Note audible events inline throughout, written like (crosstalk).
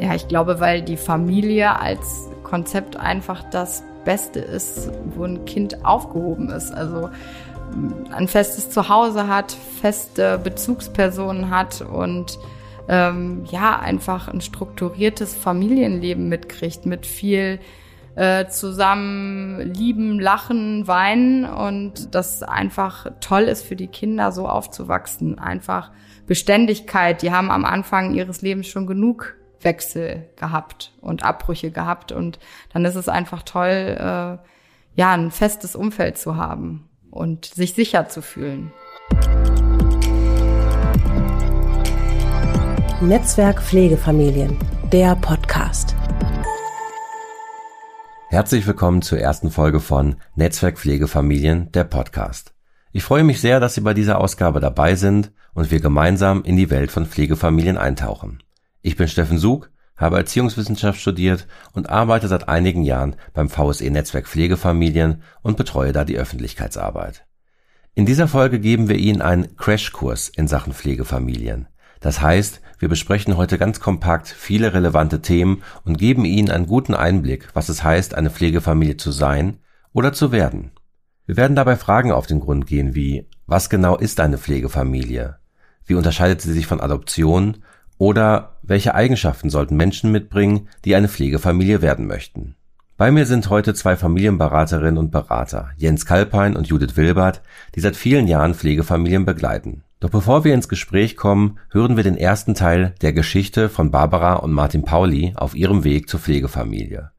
Ja, ich glaube, weil die Familie als Konzept einfach das Beste ist, wo ein Kind aufgehoben ist. Also ein festes Zuhause hat, feste Bezugspersonen hat und ähm, ja, einfach ein strukturiertes Familienleben mitkriegt mit viel äh, zusammen lieben, lachen, weinen und das einfach toll ist für die Kinder, so aufzuwachsen. Einfach Beständigkeit. Die haben am Anfang ihres Lebens schon genug Wechsel gehabt und Abbrüche gehabt und dann ist es einfach toll, äh, ja, ein festes Umfeld zu haben und sich sicher zu fühlen. Netzwerk Pflegefamilien, der Podcast. Herzlich willkommen zur ersten Folge von Netzwerk Pflegefamilien, der Podcast. Ich freue mich sehr, dass Sie bei dieser Ausgabe dabei sind und wir gemeinsam in die Welt von Pflegefamilien eintauchen. Ich bin Steffen Sug, habe Erziehungswissenschaft studiert und arbeite seit einigen Jahren beim VSE Netzwerk Pflegefamilien und betreue da die Öffentlichkeitsarbeit. In dieser Folge geben wir Ihnen einen Crashkurs in Sachen Pflegefamilien. Das heißt, wir besprechen heute ganz kompakt viele relevante Themen und geben Ihnen einen guten Einblick, was es heißt, eine Pflegefamilie zu sein oder zu werden. Wir werden dabei Fragen auf den Grund gehen wie, was genau ist eine Pflegefamilie? Wie unterscheidet sie sich von Adoption? Oder welche Eigenschaften sollten Menschen mitbringen, die eine Pflegefamilie werden möchten? Bei mir sind heute zwei Familienberaterinnen und Berater, Jens Kalpein und Judith Wilbert, die seit vielen Jahren Pflegefamilien begleiten. Doch bevor wir ins Gespräch kommen, hören wir den ersten Teil der Geschichte von Barbara und Martin Pauli auf ihrem Weg zur Pflegefamilie.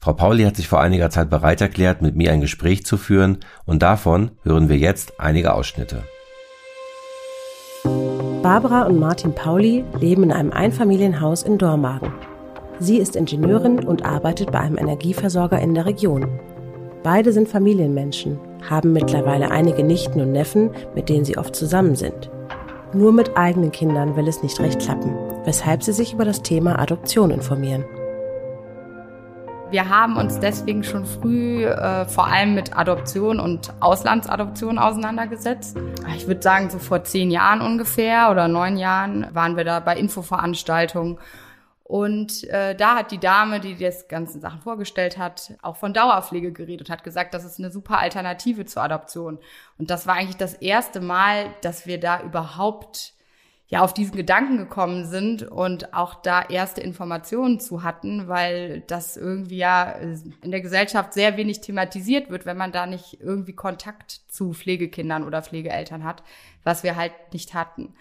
Frau Pauli hat sich vor einiger Zeit bereit erklärt, mit mir ein Gespräch zu führen und davon hören wir jetzt einige Ausschnitte. Barbara und Martin Pauli leben in einem Einfamilienhaus in Dormagen. Sie ist Ingenieurin und arbeitet bei einem Energieversorger in der Region. Beide sind Familienmenschen, haben mittlerweile einige Nichten und Neffen, mit denen sie oft zusammen sind. Nur mit eigenen Kindern will es nicht recht klappen, weshalb sie sich über das Thema Adoption informieren. Wir haben uns deswegen schon früh äh, vor allem mit Adoption und Auslandsadoption auseinandergesetzt. Ich würde sagen, so vor zehn Jahren ungefähr oder neun Jahren waren wir da bei Infoveranstaltungen und äh, da hat die Dame, die das ganzen Sachen vorgestellt hat, auch von Dauerpflege geredet und hat gesagt, das ist eine super Alternative zur Adoption. Und das war eigentlich das erste Mal, dass wir da überhaupt ja auf diesen Gedanken gekommen sind und auch da erste Informationen zu hatten, weil das irgendwie ja in der Gesellschaft sehr wenig thematisiert wird, wenn man da nicht irgendwie Kontakt zu Pflegekindern oder Pflegeeltern hat, was wir halt nicht hatten.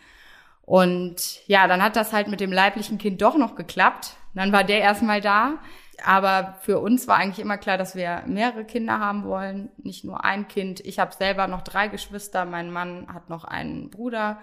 Und ja, dann hat das halt mit dem leiblichen Kind doch noch geklappt. Dann war der erstmal da. Aber für uns war eigentlich immer klar, dass wir mehrere Kinder haben wollen, nicht nur ein Kind. Ich habe selber noch drei Geschwister, mein Mann hat noch einen Bruder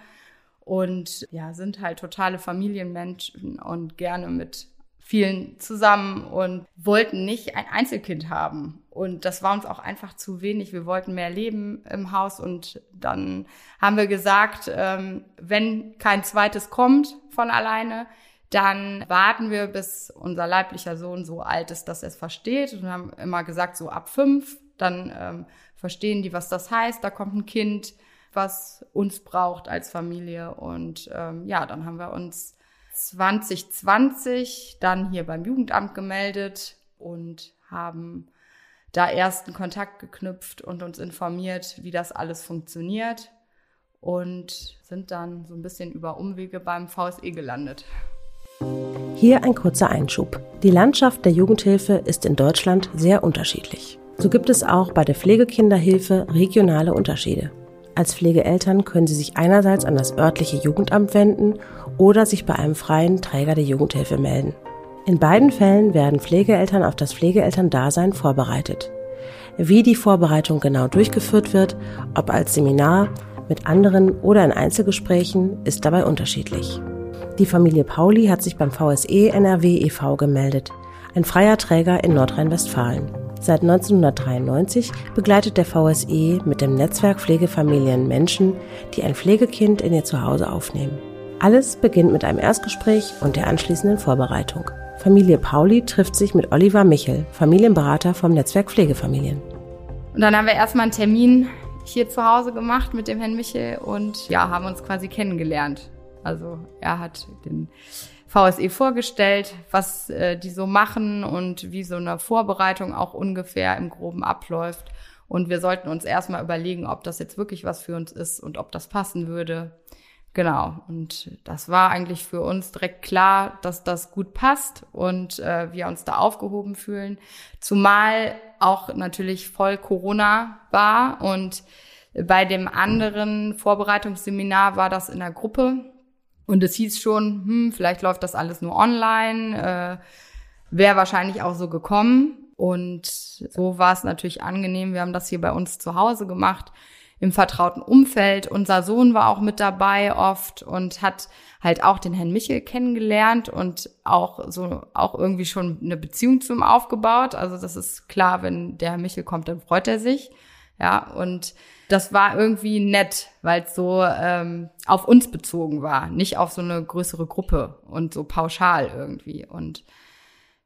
und ja, sind halt totale Familienmenschen und gerne mit vielen zusammen und wollten nicht ein Einzelkind haben. Und das war uns auch einfach zu wenig. Wir wollten mehr leben im Haus und dann haben wir gesagt, ähm, wenn kein zweites kommt von alleine, dann warten wir, bis unser leiblicher Sohn so alt ist, dass er es versteht. Und haben immer gesagt, so ab fünf, dann ähm, verstehen die, was das heißt. Da kommt ein Kind, was uns braucht als Familie. Und ähm, ja, dann haben wir uns 2020 dann hier beim Jugendamt gemeldet und haben da ersten Kontakt geknüpft und uns informiert, wie das alles funktioniert und sind dann so ein bisschen über Umwege beim VSE gelandet. Hier ein kurzer Einschub. Die Landschaft der Jugendhilfe ist in Deutschland sehr unterschiedlich. So gibt es auch bei der Pflegekinderhilfe regionale Unterschiede. Als Pflegeeltern können Sie sich einerseits an das örtliche Jugendamt wenden oder sich bei einem freien Träger der Jugendhilfe melden. In beiden Fällen werden Pflegeeltern auf das Pflegeelterndasein vorbereitet. Wie die Vorbereitung genau durchgeführt wird, ob als Seminar, mit anderen oder in Einzelgesprächen, ist dabei unterschiedlich. Die Familie Pauli hat sich beim VSE NRW e.V. gemeldet, ein freier Träger in Nordrhein-Westfalen. Seit 1993 begleitet der VSE mit dem Netzwerk Pflegefamilien Menschen, die ein Pflegekind in ihr Zuhause aufnehmen. Alles beginnt mit einem Erstgespräch und der anschließenden Vorbereitung. Familie Pauli trifft sich mit Oliver Michel, Familienberater vom Netzwerk Pflegefamilien. Und dann haben wir erstmal einen Termin hier zu Hause gemacht mit dem Herrn Michel und ja, haben uns quasi kennengelernt. Also er hat den VSE vorgestellt, was äh, die so machen und wie so eine Vorbereitung auch ungefähr im Groben abläuft. Und wir sollten uns erstmal überlegen, ob das jetzt wirklich was für uns ist und ob das passen würde. Genau. Und das war eigentlich für uns direkt klar, dass das gut passt und äh, wir uns da aufgehoben fühlen. Zumal auch natürlich voll Corona war und bei dem anderen Vorbereitungsseminar war das in der Gruppe und es hieß schon, hm, vielleicht läuft das alles nur online, äh, wäre wahrscheinlich auch so gekommen. Und so war es natürlich angenehm. Wir haben das hier bei uns zu Hause gemacht, im vertrauten Umfeld. Unser Sohn war auch mit dabei oft und hat halt auch den Herrn Michel kennengelernt und auch so auch irgendwie schon eine Beziehung zu ihm aufgebaut. Also das ist klar, wenn der Herr Michel kommt, dann freut er sich. Ja, und das war irgendwie nett, weil es so ähm, auf uns bezogen war, nicht auf so eine größere Gruppe und so pauschal irgendwie. Und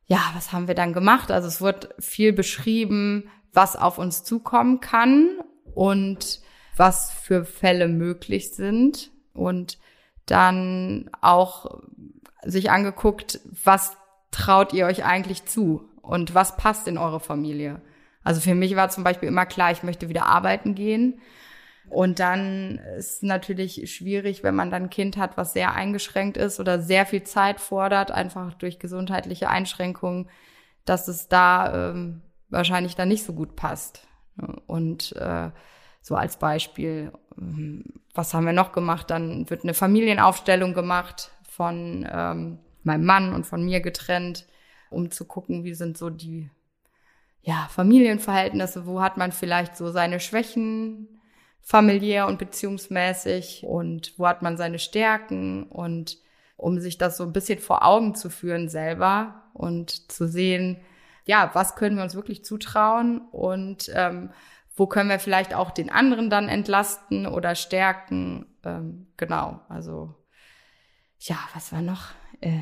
ja, was haben wir dann gemacht? Also es wird viel beschrieben, was auf uns zukommen kann und was für Fälle möglich sind und dann auch sich angeguckt, was traut ihr euch eigentlich zu und was passt in eure Familie. Also für mich war zum Beispiel immer klar, ich möchte wieder arbeiten gehen. Und dann ist natürlich schwierig, wenn man dann ein Kind hat, was sehr eingeschränkt ist oder sehr viel Zeit fordert, einfach durch gesundheitliche Einschränkungen, dass es da ähm, wahrscheinlich dann nicht so gut passt. Und äh, so als Beispiel, ähm, was haben wir noch gemacht? Dann wird eine Familienaufstellung gemacht von ähm, meinem Mann und von mir getrennt, um zu gucken, wie sind so die ja, Familienverhältnisse, wo hat man vielleicht so seine Schwächen familiär und beziehungsmäßig und wo hat man seine Stärken und um sich das so ein bisschen vor Augen zu führen selber und zu sehen, ja, was können wir uns wirklich zutrauen und ähm, wo können wir vielleicht auch den anderen dann entlasten oder stärken. Ähm, genau, also ja, was war noch äh,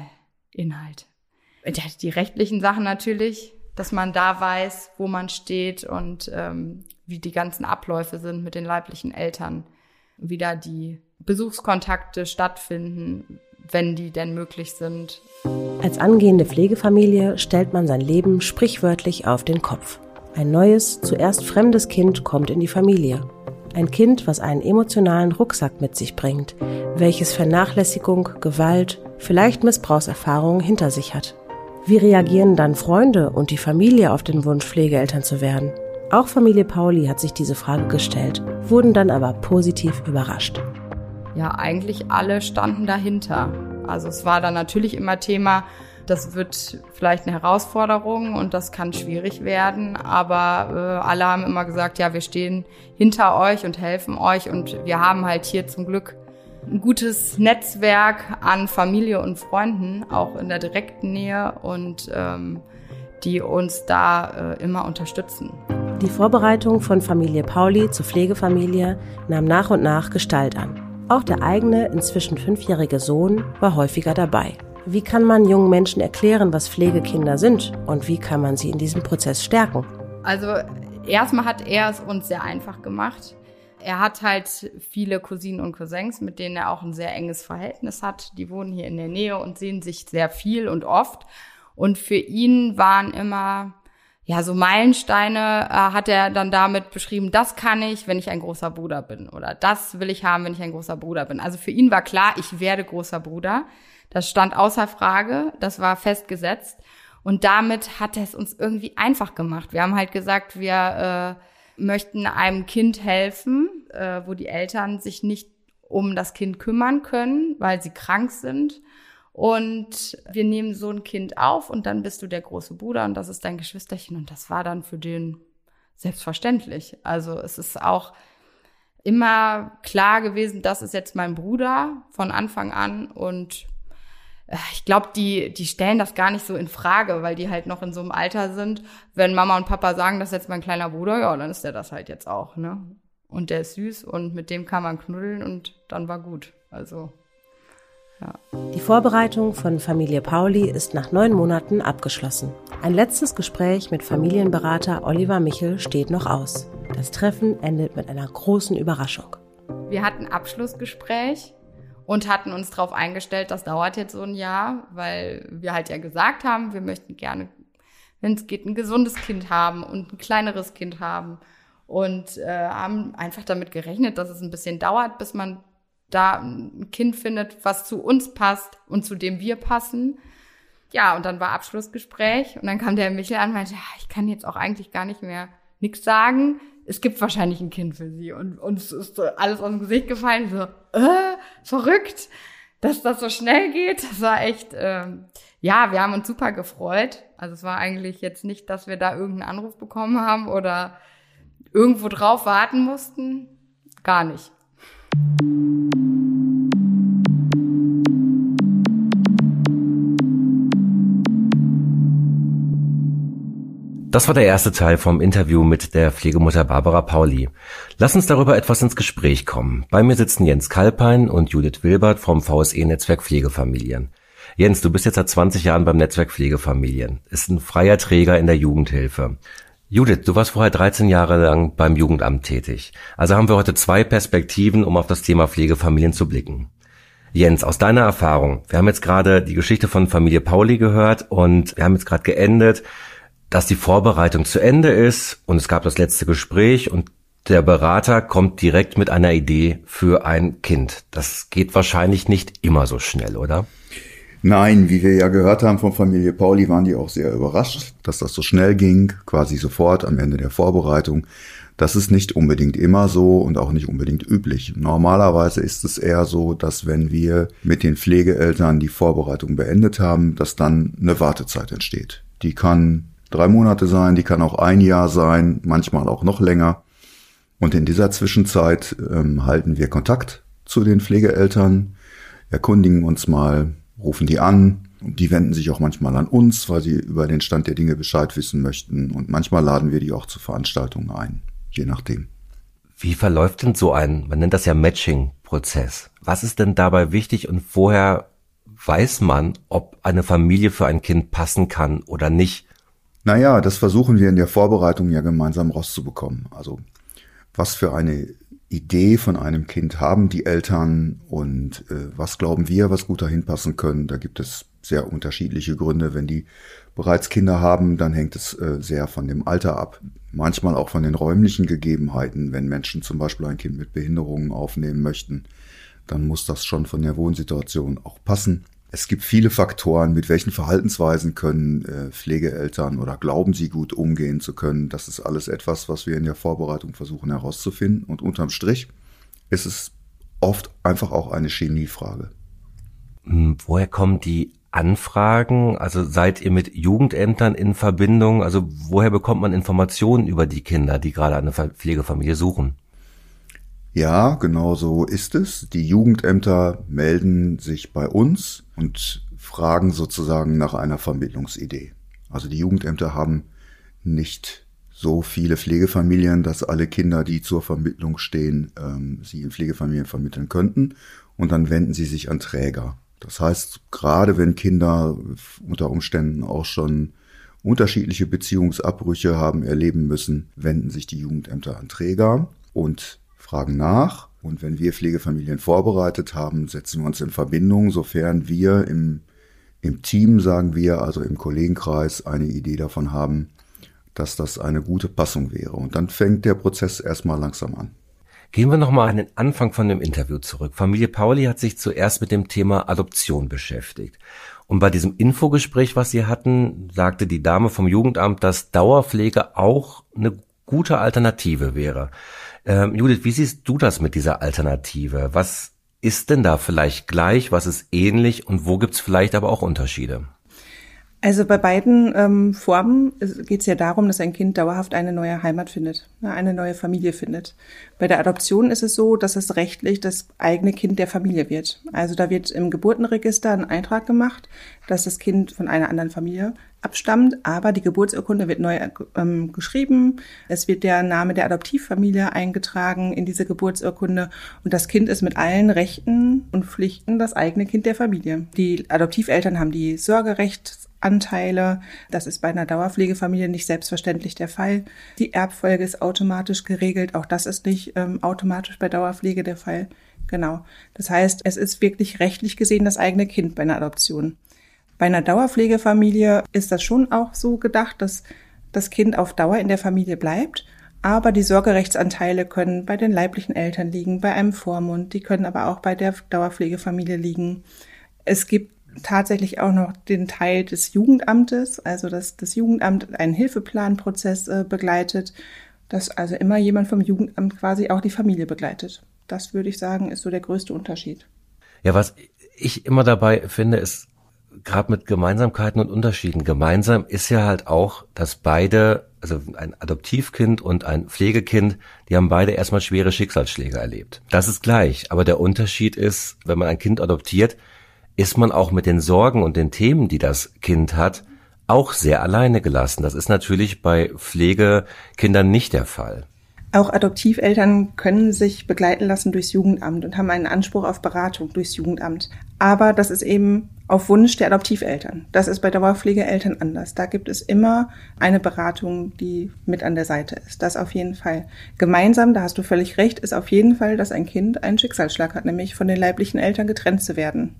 Inhalt? Die rechtlichen Sachen natürlich, dass man da weiß, wo man steht und ähm, wie die ganzen Abläufe sind mit den leiblichen Eltern, wie da die Besuchskontakte stattfinden, wenn die denn möglich sind. Als angehende Pflegefamilie stellt man sein Leben sprichwörtlich auf den Kopf. Ein neues, zuerst fremdes Kind kommt in die Familie. Ein Kind, was einen emotionalen Rucksack mit sich bringt, welches Vernachlässigung, Gewalt, vielleicht Missbrauchserfahrungen hinter sich hat. Wie reagieren dann Freunde und die Familie auf den Wunsch, Pflegeeltern zu werden? Auch Familie Pauli hat sich diese Frage gestellt, wurden dann aber positiv überrascht. Ja, eigentlich alle standen dahinter. Also es war dann natürlich immer Thema, das wird vielleicht eine Herausforderung und das kann schwierig werden, aber äh, alle haben immer gesagt, ja, wir stehen hinter euch und helfen euch und wir haben halt hier zum Glück ein gutes Netzwerk an Familie und Freunden, auch in der direkten Nähe und ähm, die uns da äh, immer unterstützen. Die Vorbereitung von Familie Pauli zur Pflegefamilie nahm nach und nach Gestalt an. Auch der eigene, inzwischen fünfjährige Sohn war häufiger dabei. Wie kann man jungen Menschen erklären, was Pflegekinder sind und wie kann man sie in diesem Prozess stärken? Also erstmal hat er es uns sehr einfach gemacht er hat halt viele Cousinen und Cousins, mit denen er auch ein sehr enges Verhältnis hat. Die wohnen hier in der Nähe und sehen sich sehr viel und oft. Und für ihn waren immer, ja, so Meilensteine äh, hat er dann damit beschrieben, das kann ich, wenn ich ein großer Bruder bin. Oder das will ich haben, wenn ich ein großer Bruder bin. Also für ihn war klar, ich werde großer Bruder. Das stand außer Frage, das war festgesetzt. Und damit hat er es uns irgendwie einfach gemacht. Wir haben halt gesagt, wir äh, möchten einem Kind helfen, äh, wo die Eltern sich nicht um das Kind kümmern können, weil sie krank sind. Und wir nehmen so ein Kind auf und dann bist du der große Bruder und das ist dein Geschwisterchen. Und das war dann für den selbstverständlich. Also es ist auch immer klar gewesen, das ist jetzt mein Bruder von Anfang an und ich glaube, die, die stellen das gar nicht so in Frage, weil die halt noch in so einem Alter sind. Wenn Mama und Papa sagen, das ist jetzt mein kleiner Bruder, ja, dann ist der das halt jetzt auch, ne? Und der ist süß und mit dem kann man knuddeln und dann war gut. Also, ja. Die Vorbereitung von Familie Pauli ist nach neun Monaten abgeschlossen. Ein letztes Gespräch mit Familienberater Oliver Michel steht noch aus. Das Treffen endet mit einer großen Überraschung. Wir hatten Abschlussgespräch und hatten uns darauf eingestellt, das dauert jetzt so ein Jahr, weil wir halt ja gesagt haben, wir möchten gerne, wenn es geht, ein gesundes Kind haben und ein kleineres Kind haben und äh, haben einfach damit gerechnet, dass es ein bisschen dauert, bis man da ein Kind findet, was zu uns passt und zu dem wir passen. Ja, und dann war Abschlussgespräch und dann kam der Michel an und meinte, ich kann jetzt auch eigentlich gar nicht mehr nichts sagen. Es gibt wahrscheinlich ein Kind für sie. Und uns ist alles aus dem Gesicht gefallen, so, äh, verrückt, dass das so schnell geht. Das war echt, ähm, ja, wir haben uns super gefreut. Also es war eigentlich jetzt nicht, dass wir da irgendeinen Anruf bekommen haben oder irgendwo drauf warten mussten. Gar nicht. Das war der erste Teil vom Interview mit der Pflegemutter Barbara Pauli. Lass uns darüber etwas ins Gespräch kommen. Bei mir sitzen Jens Kalpein und Judith Wilbert vom VSE-Netzwerk Pflegefamilien. Jens, du bist jetzt seit 20 Jahren beim Netzwerk Pflegefamilien. Ist ein freier Träger in der Jugendhilfe. Judith, du warst vorher 13 Jahre lang beim Jugendamt tätig. Also haben wir heute zwei Perspektiven, um auf das Thema Pflegefamilien zu blicken. Jens, aus deiner Erfahrung, wir haben jetzt gerade die Geschichte von Familie Pauli gehört und wir haben jetzt gerade geendet dass die Vorbereitung zu Ende ist und es gab das letzte Gespräch und der Berater kommt direkt mit einer Idee für ein Kind. Das geht wahrscheinlich nicht immer so schnell, oder? Nein, wie wir ja gehört haben von Familie Pauli, waren die auch sehr überrascht, dass das so schnell ging, quasi sofort am Ende der Vorbereitung. Das ist nicht unbedingt immer so und auch nicht unbedingt üblich. Normalerweise ist es eher so, dass wenn wir mit den Pflegeeltern die Vorbereitung beendet haben, dass dann eine Wartezeit entsteht. Die kann drei Monate sein, die kann auch ein Jahr sein, manchmal auch noch länger. Und in dieser Zwischenzeit ähm, halten wir Kontakt zu den Pflegeeltern, erkundigen uns mal, rufen die an. Die wenden sich auch manchmal an uns, weil sie über den Stand der Dinge Bescheid wissen möchten. Und manchmal laden wir die auch zu Veranstaltungen ein, je nachdem. Wie verläuft denn so ein, man nennt das ja Matching-Prozess? Was ist denn dabei wichtig und woher weiß man, ob eine Familie für ein Kind passen kann oder nicht? Naja, das versuchen wir in der Vorbereitung ja gemeinsam rauszubekommen. Also was für eine Idee von einem Kind haben die Eltern und äh, was glauben wir, was gut dahin passen können. Da gibt es sehr unterschiedliche Gründe. Wenn die bereits Kinder haben, dann hängt es äh, sehr von dem Alter ab. Manchmal auch von den räumlichen Gegebenheiten. Wenn Menschen zum Beispiel ein Kind mit Behinderungen aufnehmen möchten, dann muss das schon von der Wohnsituation auch passen. Es gibt viele Faktoren, mit welchen Verhaltensweisen können äh, Pflegeeltern oder glauben sie gut umgehen zu können. Das ist alles etwas, was wir in der Vorbereitung versuchen herauszufinden. Und unterm Strich ist es oft einfach auch eine Chemiefrage. Hm, woher kommen die Anfragen? Also seid ihr mit Jugendämtern in Verbindung? Also woher bekommt man Informationen über die Kinder, die gerade eine Pflegefamilie suchen? Ja, genau so ist es. Die Jugendämter melden sich bei uns und fragen sozusagen nach einer Vermittlungsidee. Also die Jugendämter haben nicht so viele Pflegefamilien, dass alle Kinder, die zur Vermittlung stehen, ähm, sie in Pflegefamilien vermitteln könnten. Und dann wenden sie sich an Träger. Das heißt, gerade wenn Kinder unter Umständen auch schon unterschiedliche Beziehungsabbrüche haben erleben müssen, wenden sich die Jugendämter an Träger. Und fragen nach und wenn wir Pflegefamilien vorbereitet haben, setzen wir uns in Verbindung, sofern wir im, im Team, sagen wir, also im Kollegenkreis, eine Idee davon haben, dass das eine gute Passung wäre. Und dann fängt der Prozess erstmal langsam an. Gehen wir nochmal an den Anfang von dem Interview zurück. Familie Pauli hat sich zuerst mit dem Thema Adoption beschäftigt. Und bei diesem Infogespräch, was Sie hatten, sagte die Dame vom Jugendamt, dass Dauerpflege auch eine gute Alternative wäre. Ähm, Judith, wie siehst du das mit dieser Alternative? Was ist denn da vielleicht gleich, was ist ähnlich und wo gibt's vielleicht aber auch Unterschiede? Also bei beiden ähm, Formen geht es ja darum, dass ein Kind dauerhaft eine neue Heimat findet, ne, eine neue Familie findet. Bei der Adoption ist es so, dass es rechtlich das eigene Kind der Familie wird. Also da wird im Geburtenregister ein Eintrag gemacht, dass das Kind von einer anderen Familie abstammt, aber die Geburtsurkunde wird neu ähm, geschrieben. Es wird der Name der Adoptivfamilie eingetragen in diese Geburtsurkunde und das Kind ist mit allen Rechten und Pflichten das eigene Kind der Familie. Die Adoptiveltern haben die Sorgerechtsanteile. Das ist bei einer Dauerpflegefamilie nicht selbstverständlich der Fall. Die Erbfolge ist automatisch geregelt. Auch das ist nicht ähm, automatisch bei Dauerpflege der Fall. Genau. Das heißt, es ist wirklich rechtlich gesehen das eigene Kind bei einer Adoption. Bei einer Dauerpflegefamilie ist das schon auch so gedacht, dass das Kind auf Dauer in der Familie bleibt, aber die Sorgerechtsanteile können bei den leiblichen Eltern liegen, bei einem Vormund, die können aber auch bei der Dauerpflegefamilie liegen. Es gibt tatsächlich auch noch den Teil des Jugendamtes, also dass das Jugendamt einen Hilfeplanprozess äh, begleitet, dass also immer jemand vom Jugendamt quasi auch die Familie begleitet. Das würde ich sagen, ist so der größte Unterschied. Ja, was ich immer dabei finde, ist gerade mit Gemeinsamkeiten und Unterschieden. Gemeinsam ist ja halt auch, dass beide, also ein Adoptivkind und ein Pflegekind, die haben beide erstmal schwere Schicksalsschläge erlebt. Das ist gleich. Aber der Unterschied ist, wenn man ein Kind adoptiert, ist man auch mit den Sorgen und den Themen, die das Kind hat, auch sehr alleine gelassen. Das ist natürlich bei Pflegekindern nicht der Fall. Auch Adoptiveltern können sich begleiten lassen durchs Jugendamt und haben einen Anspruch auf Beratung durchs Jugendamt. Aber das ist eben auf Wunsch der Adoptiveltern. Das ist bei Dauerpflegeeltern anders. Da gibt es immer eine Beratung, die mit an der Seite ist. Das auf jeden Fall. Gemeinsam, da hast du völlig recht, ist auf jeden Fall, dass ein Kind einen Schicksalsschlag hat, nämlich von den leiblichen Eltern getrennt zu werden.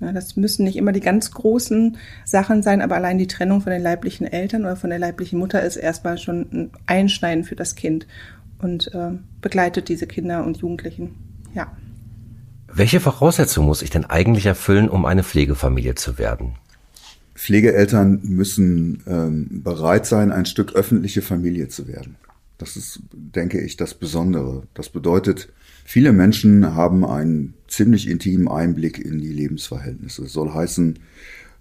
Ja, das müssen nicht immer die ganz großen Sachen sein, aber allein die Trennung von den leiblichen Eltern oder von der leiblichen Mutter ist erstmal schon ein Einschneiden für das Kind und äh, begleitet diese Kinder und Jugendlichen. Ja. Welche Voraussetzungen muss ich denn eigentlich erfüllen, um eine Pflegefamilie zu werden? Pflegeeltern müssen ähm, bereit sein, ein Stück öffentliche Familie zu werden. Das ist, denke ich, das Besondere. Das bedeutet, viele Menschen haben einen ziemlich intimen Einblick in die Lebensverhältnisse. Das soll heißen,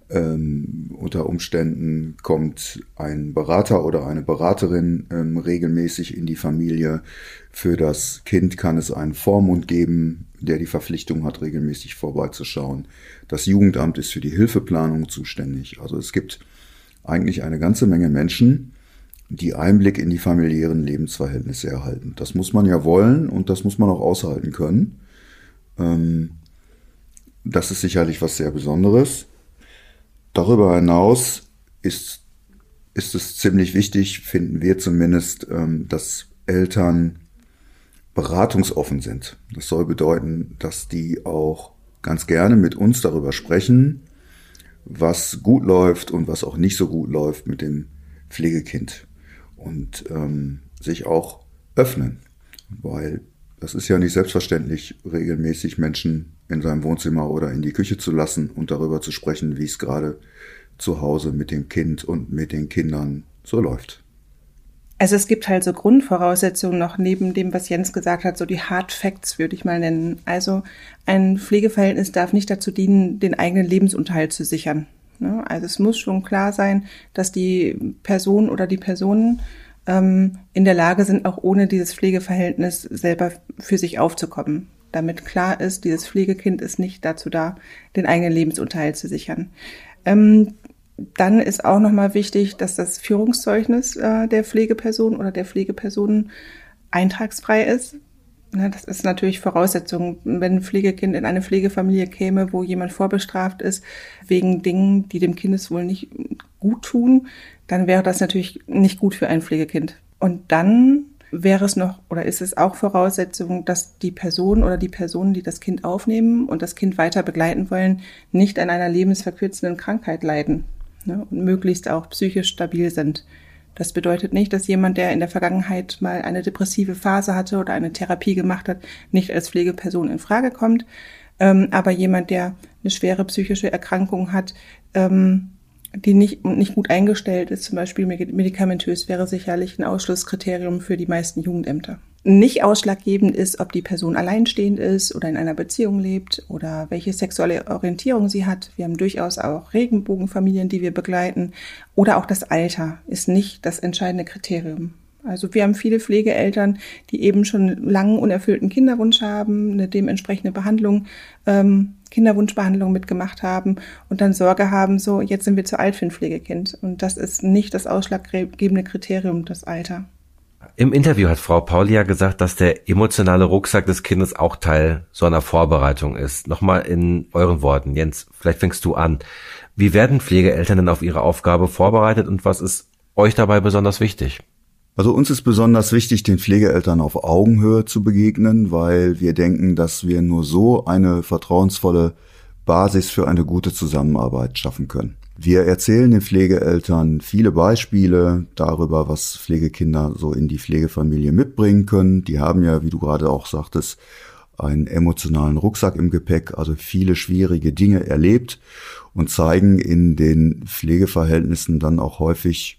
ähm, unter Umständen kommt ein Berater oder eine Beraterin ähm, regelmäßig in die Familie. Für das Kind kann es einen Vormund geben, der die Verpflichtung hat, regelmäßig vorbeizuschauen. Das Jugendamt ist für die Hilfeplanung zuständig. Also es gibt eigentlich eine ganze Menge Menschen, die Einblick in die familiären Lebensverhältnisse erhalten. Das muss man ja wollen und das muss man auch aushalten können. Ähm, das ist sicherlich was sehr Besonderes. Darüber hinaus ist, ist es ziemlich wichtig, finden wir zumindest, ähm, dass Eltern beratungsoffen sind. Das soll bedeuten, dass die auch ganz gerne mit uns darüber sprechen, was gut läuft und was auch nicht so gut läuft mit dem Pflegekind und ähm, sich auch öffnen, weil das ist ja nicht selbstverständlich, regelmäßig Menschen in seinem Wohnzimmer oder in die Küche zu lassen und darüber zu sprechen, wie es gerade zu Hause mit dem Kind und mit den Kindern so läuft. Also es gibt halt so Grundvoraussetzungen noch neben dem, was Jens gesagt hat, so die Hard Facts würde ich mal nennen. Also ein Pflegeverhältnis darf nicht dazu dienen, den eigenen Lebensunterhalt zu sichern. Ne? Also es muss schon klar sein, dass die Person oder die Personen ähm, in der Lage sind, auch ohne dieses Pflegeverhältnis selber für sich aufzukommen. Damit klar ist, dieses Pflegekind ist nicht dazu da, den eigenen Lebensunterhalt zu sichern. Ähm, dann ist auch nochmal wichtig, dass das Führungszeugnis äh, der Pflegeperson oder der Pflegepersonen eintragsfrei ist. Ne, das ist natürlich Voraussetzung. Wenn ein Pflegekind in eine Pflegefamilie käme, wo jemand vorbestraft ist wegen Dingen, die dem Kindeswohl nicht gut tun, dann wäre das natürlich nicht gut für ein Pflegekind. Und dann wäre es noch oder ist es auch Voraussetzung, dass die Person oder die Personen, die das Kind aufnehmen und das Kind weiter begleiten wollen, nicht an einer lebensverkürzenden Krankheit leiden ne, und möglichst auch psychisch stabil sind. Das bedeutet nicht, dass jemand, der in der Vergangenheit mal eine depressive Phase hatte oder eine Therapie gemacht hat, nicht als Pflegeperson in Frage kommt. Ähm, aber jemand, der eine schwere psychische Erkrankung hat, ähm, die nicht, nicht gut eingestellt ist, zum Beispiel medikamentös, wäre sicherlich ein Ausschlusskriterium für die meisten Jugendämter. Nicht ausschlaggebend ist, ob die Person alleinstehend ist oder in einer Beziehung lebt oder welche sexuelle Orientierung sie hat. Wir haben durchaus auch Regenbogenfamilien, die wir begleiten. Oder auch das Alter ist nicht das entscheidende Kriterium. Also wir haben viele Pflegeeltern, die eben schon langen unerfüllten Kinderwunsch haben, eine dementsprechende Behandlung, ähm, Kinderwunschbehandlung mitgemacht haben und dann Sorge haben, so jetzt sind wir zu alt für ein Pflegekind. Und das ist nicht das ausschlaggebende Kriterium, das Alter. Im Interview hat Frau Pauli ja gesagt, dass der emotionale Rucksack des Kindes auch Teil so einer Vorbereitung ist. Nochmal in euren Worten, Jens, vielleicht fängst du an. Wie werden Pflegeeltern denn auf ihre Aufgabe vorbereitet und was ist euch dabei besonders wichtig? Also uns ist besonders wichtig, den Pflegeeltern auf Augenhöhe zu begegnen, weil wir denken, dass wir nur so eine vertrauensvolle Basis für eine gute Zusammenarbeit schaffen können. Wir erzählen den Pflegeeltern viele Beispiele darüber, was Pflegekinder so in die Pflegefamilie mitbringen können. Die haben ja, wie du gerade auch sagtest, einen emotionalen Rucksack im Gepäck, also viele schwierige Dinge erlebt und zeigen in den Pflegeverhältnissen dann auch häufig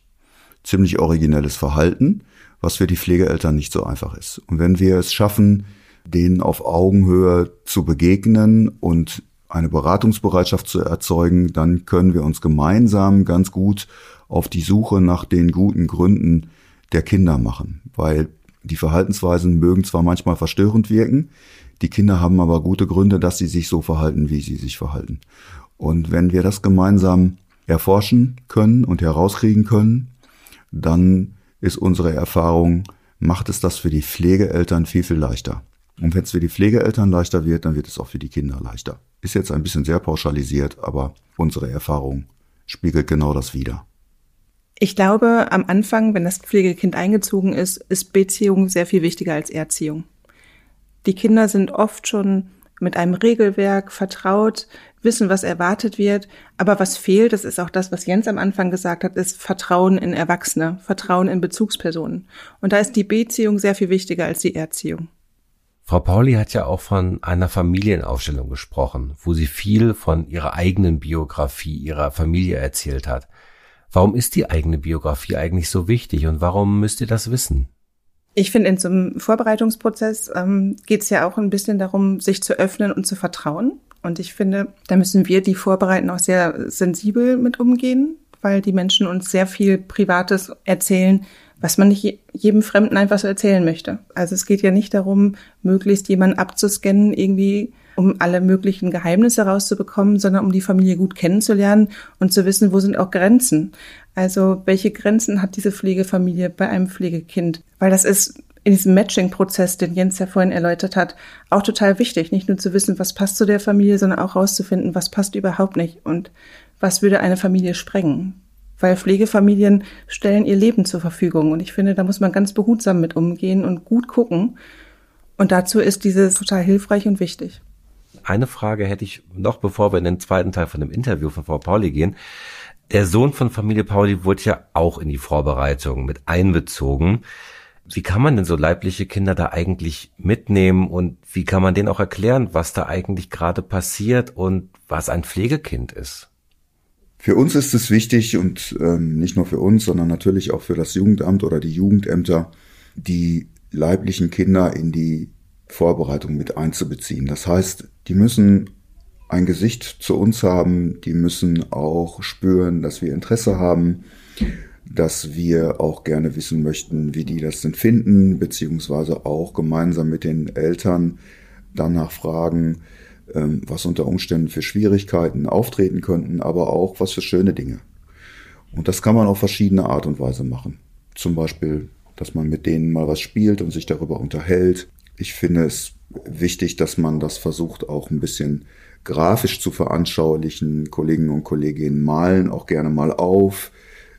ziemlich originelles Verhalten, was für die Pflegeeltern nicht so einfach ist. Und wenn wir es schaffen, denen auf Augenhöhe zu begegnen und eine Beratungsbereitschaft zu erzeugen, dann können wir uns gemeinsam ganz gut auf die Suche nach den guten Gründen der Kinder machen, weil die Verhaltensweisen mögen zwar manchmal verstörend wirken, die Kinder haben aber gute Gründe, dass sie sich so verhalten, wie sie sich verhalten. Und wenn wir das gemeinsam erforschen können und herauskriegen können, dann ist unsere Erfahrung, macht es das für die Pflegeeltern viel, viel leichter. Und wenn es für die Pflegeeltern leichter wird, dann wird es auch für die Kinder leichter. Ist jetzt ein bisschen sehr pauschalisiert, aber unsere Erfahrung spiegelt genau das wider. Ich glaube, am Anfang, wenn das Pflegekind eingezogen ist, ist Beziehung sehr viel wichtiger als Erziehung. Die Kinder sind oft schon mit einem Regelwerk vertraut, wissen, was erwartet wird. Aber was fehlt, das ist auch das, was Jens am Anfang gesagt hat, ist Vertrauen in Erwachsene, Vertrauen in Bezugspersonen. Und da ist die Beziehung sehr viel wichtiger als die Erziehung. Frau Pauli hat ja auch von einer Familienaufstellung gesprochen, wo sie viel von ihrer eigenen Biografie, ihrer Familie erzählt hat. Warum ist die eigene Biografie eigentlich so wichtig und warum müsst ihr das wissen? Ich finde, in so einem Vorbereitungsprozess ähm, geht es ja auch ein bisschen darum, sich zu öffnen und zu vertrauen. Und ich finde, da müssen wir, die vorbereiten, auch sehr sensibel mit umgehen, weil die Menschen uns sehr viel Privates erzählen, was man nicht jedem Fremden einfach so erzählen möchte. Also es geht ja nicht darum, möglichst jemanden abzuscannen, irgendwie, um alle möglichen Geheimnisse rauszubekommen, sondern um die Familie gut kennenzulernen und zu wissen, wo sind auch Grenzen. Also welche Grenzen hat diese Pflegefamilie bei einem Pflegekind? Weil das ist in diesem Matching-Prozess, den Jens ja vorhin erläutert hat, auch total wichtig. Nicht nur zu wissen, was passt zu der Familie, sondern auch rauszufinden, was passt überhaupt nicht und was würde eine Familie sprengen. Weil Pflegefamilien stellen ihr Leben zur Verfügung und ich finde, da muss man ganz behutsam mit umgehen und gut gucken. Und dazu ist dieses total hilfreich und wichtig. Eine Frage hätte ich noch, bevor wir in den zweiten Teil von dem Interview von Frau Pauli gehen. Der Sohn von Familie Pauli wurde ja auch in die Vorbereitung mit einbezogen. Wie kann man denn so leibliche Kinder da eigentlich mitnehmen und wie kann man denen auch erklären, was da eigentlich gerade passiert und was ein Pflegekind ist? Für uns ist es wichtig und ähm, nicht nur für uns, sondern natürlich auch für das Jugendamt oder die Jugendämter, die leiblichen Kinder in die Vorbereitung mit einzubeziehen. Das heißt, die müssen ein Gesicht zu uns haben, die müssen auch spüren, dass wir Interesse haben dass wir auch gerne wissen möchten, wie die das denn finden, beziehungsweise auch gemeinsam mit den Eltern danach fragen, ähm, was unter Umständen für Schwierigkeiten auftreten könnten, aber auch was für schöne Dinge. Und das kann man auf verschiedene Art und Weise machen. Zum Beispiel, dass man mit denen mal was spielt und sich darüber unterhält. Ich finde es wichtig, dass man das versucht auch ein bisschen grafisch zu veranschaulichen. Kollegen und Kolleginnen malen auch gerne mal auf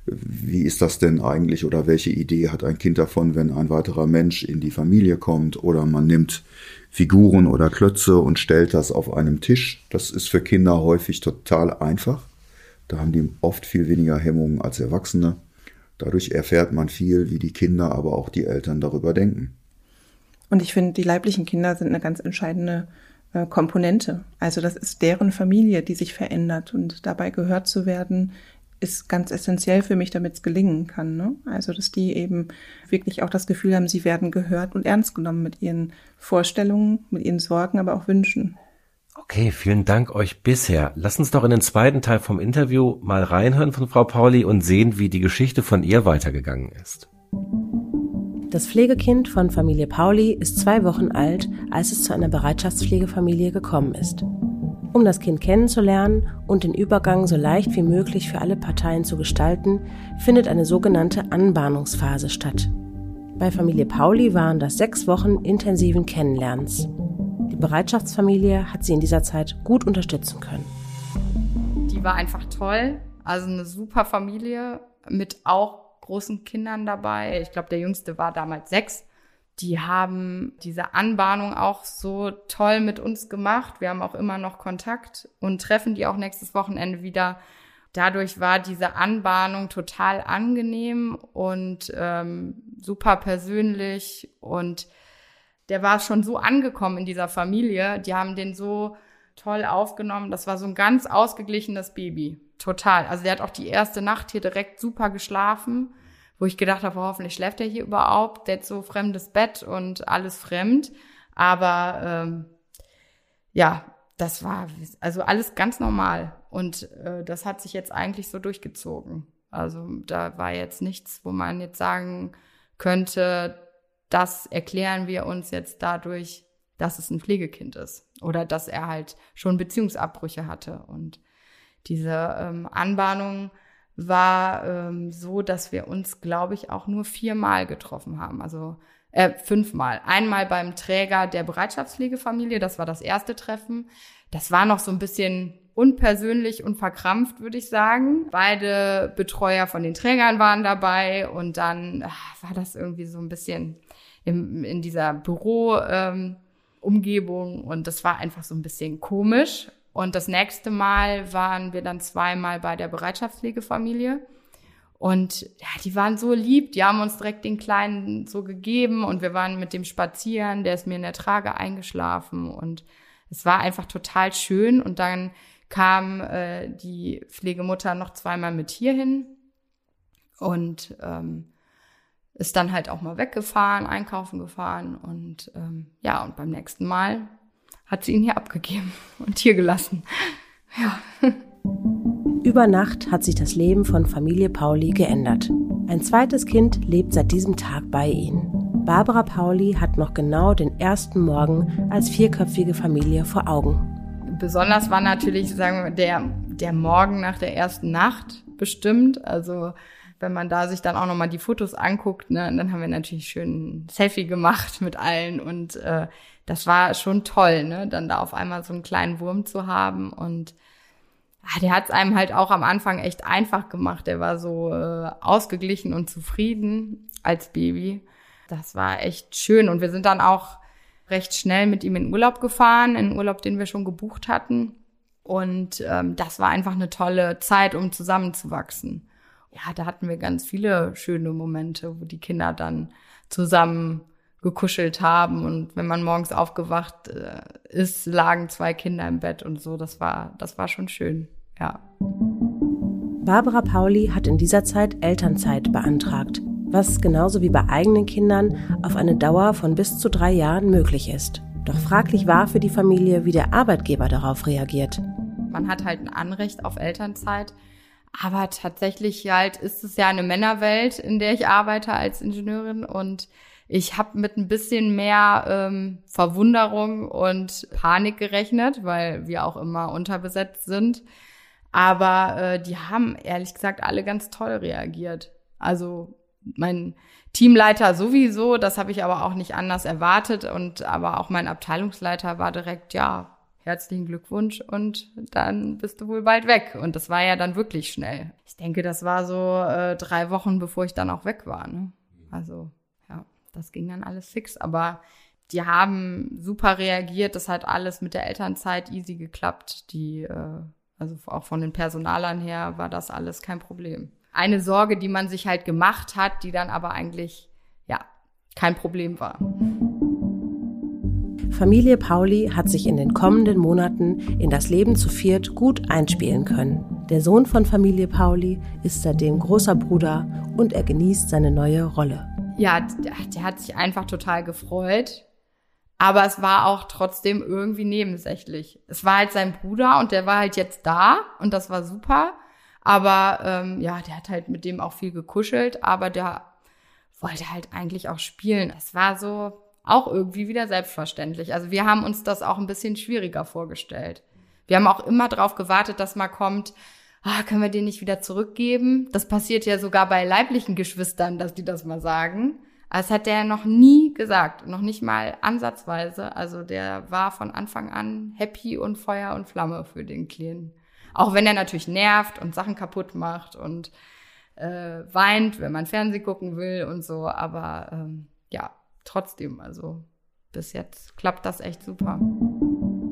wie ist das denn eigentlich oder welche Idee hat ein Kind davon, wenn ein weiterer Mensch in die Familie kommt oder man nimmt Figuren oder Klötze und stellt das auf einem Tisch. Das ist für Kinder häufig total einfach. Da haben die oft viel weniger Hemmungen als Erwachsene. Dadurch erfährt man viel, wie die Kinder, aber auch die Eltern darüber denken. Und ich finde, die leiblichen Kinder sind eine ganz entscheidende äh, Komponente. Also das ist deren Familie, die sich verändert und dabei gehört zu werden, ist ganz essentiell für mich, damit es gelingen kann. Ne? Also, dass die eben wirklich auch das Gefühl haben, sie werden gehört und ernst genommen mit ihren Vorstellungen, mit ihren Sorgen, aber auch Wünschen. Okay, vielen Dank euch bisher. Lass uns doch in den zweiten Teil vom Interview mal reinhören von Frau Pauli und sehen, wie die Geschichte von ihr weitergegangen ist. Das Pflegekind von Familie Pauli ist zwei Wochen alt, als es zu einer Bereitschaftspflegefamilie gekommen ist. Um das Kind kennenzulernen und den Übergang so leicht wie möglich für alle Parteien zu gestalten, findet eine sogenannte Anbahnungsphase statt. Bei Familie Pauli waren das sechs Wochen intensiven Kennenlernens. Die Bereitschaftsfamilie hat sie in dieser Zeit gut unterstützen können. Die war einfach toll, also eine super Familie mit auch großen Kindern dabei. Ich glaube, der jüngste war damals sechs. Die haben diese Anbahnung auch so toll mit uns gemacht. Wir haben auch immer noch Kontakt und treffen die auch nächstes Wochenende wieder. Dadurch war diese Anbahnung total angenehm und ähm, super persönlich und der war schon so angekommen in dieser Familie. Die haben den so toll aufgenommen. Das war so ein ganz ausgeglichenes Baby. Total. Also der hat auch die erste Nacht hier direkt super geschlafen, wo ich gedacht habe, hoffentlich schläft er hier überhaupt. Der hat so fremdes Bett und alles fremd. Aber ähm, ja, das war also alles ganz normal. Und äh, das hat sich jetzt eigentlich so durchgezogen. Also da war jetzt nichts, wo man jetzt sagen könnte, das erklären wir uns jetzt dadurch, dass es ein Pflegekind ist oder dass er halt schon Beziehungsabbrüche hatte. Und diese ähm, Anbahnung war ähm, so, dass wir uns, glaube ich, auch nur viermal getroffen haben. Also äh, fünfmal. Einmal beim Träger der Bereitschaftspflegefamilie, das war das erste Treffen. Das war noch so ein bisschen unpersönlich und verkrampft, würde ich sagen. Beide Betreuer von den Trägern waren dabei und dann ach, war das irgendwie so ein bisschen im, in dieser Büro. Ähm, Umgebung und das war einfach so ein bisschen komisch. Und das nächste Mal waren wir dann zweimal bei der Bereitschaftspflegefamilie. Und ja, die waren so lieb, die haben uns direkt den Kleinen so gegeben und wir waren mit dem spazieren, der ist mir in der Trage eingeschlafen und es war einfach total schön. Und dann kam äh, die Pflegemutter noch zweimal mit hierhin und ähm, ist dann halt auch mal weggefahren, einkaufen gefahren und ähm, ja, und beim nächsten Mal hat sie ihn hier abgegeben und hier gelassen. Ja. Über Nacht hat sich das Leben von Familie Pauli geändert. Ein zweites Kind lebt seit diesem Tag bei ihnen. Barbara Pauli hat noch genau den ersten Morgen als vierköpfige Familie vor Augen. Besonders war natürlich, sagen wir, der, der Morgen nach der ersten Nacht bestimmt. Also wenn man da sich dann auch nochmal die Fotos anguckt, ne, dann haben wir natürlich schön Selfie gemacht mit allen und äh, das war schon toll, ne, dann da auf einmal so einen kleinen Wurm zu haben und ah, der hat es einem halt auch am Anfang echt einfach gemacht. Der war so äh, ausgeglichen und zufrieden als Baby. Das war echt schön und wir sind dann auch recht schnell mit ihm in Urlaub gefahren, in Urlaub, den wir schon gebucht hatten. Und ähm, das war einfach eine tolle Zeit, um zusammenzuwachsen ja, da hatten wir ganz viele schöne Momente, wo die Kinder dann zusammen gekuschelt haben und wenn man morgens aufgewacht äh, ist, lagen zwei Kinder im Bett und so. Das war, das war schon schön, ja. Barbara Pauli hat in dieser Zeit Elternzeit beantragt, was genauso wie bei eigenen Kindern auf eine Dauer von bis zu drei Jahren möglich ist. Doch fraglich war für die Familie, wie der Arbeitgeber darauf reagiert. Man hat halt ein Anrecht auf Elternzeit. Aber tatsächlich halt ist es ja eine Männerwelt, in der ich arbeite als Ingenieurin und ich habe mit ein bisschen mehr ähm, Verwunderung und Panik gerechnet, weil wir auch immer unterbesetzt sind. Aber äh, die haben ehrlich gesagt alle ganz toll reagiert. Also mein Teamleiter sowieso, das habe ich aber auch nicht anders erwartet und aber auch mein Abteilungsleiter war direkt, ja, herzlichen Glückwunsch und dann bist du wohl bald weg. Und das war ja dann wirklich schnell. Ich denke, das war so äh, drei Wochen, bevor ich dann auch weg war. Ne? Also ja, das ging dann alles fix. Aber die haben super reagiert. Das hat alles mit der Elternzeit easy geklappt. Die, äh, also auch von den Personalern her war das alles kein Problem. Eine Sorge, die man sich halt gemacht hat, die dann aber eigentlich ja kein Problem war. Familie Pauli hat sich in den kommenden Monaten in das Leben zu viert gut einspielen können. Der Sohn von Familie Pauli ist seitdem großer Bruder und er genießt seine neue Rolle. Ja, der hat sich einfach total gefreut. Aber es war auch trotzdem irgendwie nebensächlich. Es war halt sein Bruder und der war halt jetzt da und das war super. Aber ähm, ja, der hat halt mit dem auch viel gekuschelt, aber der wollte halt eigentlich auch spielen. Es war so, auch irgendwie wieder selbstverständlich. Also wir haben uns das auch ein bisschen schwieriger vorgestellt. Wir haben auch immer darauf gewartet, dass mal kommt, ah, können wir den nicht wieder zurückgeben? Das passiert ja sogar bei leiblichen Geschwistern, dass die das mal sagen. Das hat der noch nie gesagt, noch nicht mal ansatzweise. Also der war von Anfang an happy und Feuer und Flamme für den Klienten. Auch wenn er natürlich nervt und Sachen kaputt macht und äh, weint, wenn man Fernsehen gucken will und so. Aber ähm, ja, trotzdem, also bis jetzt klappt das echt super.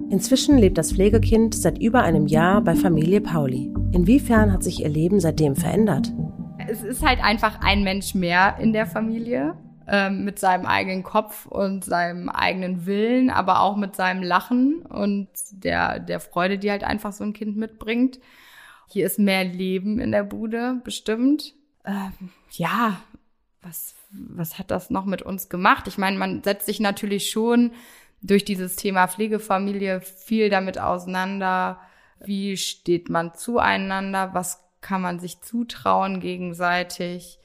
Inzwischen lebt das Pflegekind seit über einem Jahr bei Familie Pauli. Inwiefern hat sich ihr Leben seitdem verändert? Es ist halt einfach ein Mensch mehr in der Familie ähm, mit seinem eigenen Kopf und seinem eigenen Willen, aber auch mit seinem Lachen und der, der Freude, die halt einfach so ein Kind mitbringt. Hier ist mehr Leben in der Bude, bestimmt. Ähm, ja, was, was hat das noch mit uns gemacht? Ich meine, man setzt sich natürlich schon durch dieses Thema Pflegefamilie viel damit auseinander. Wie steht man zueinander? Was kann man sich zutrauen gegenseitig?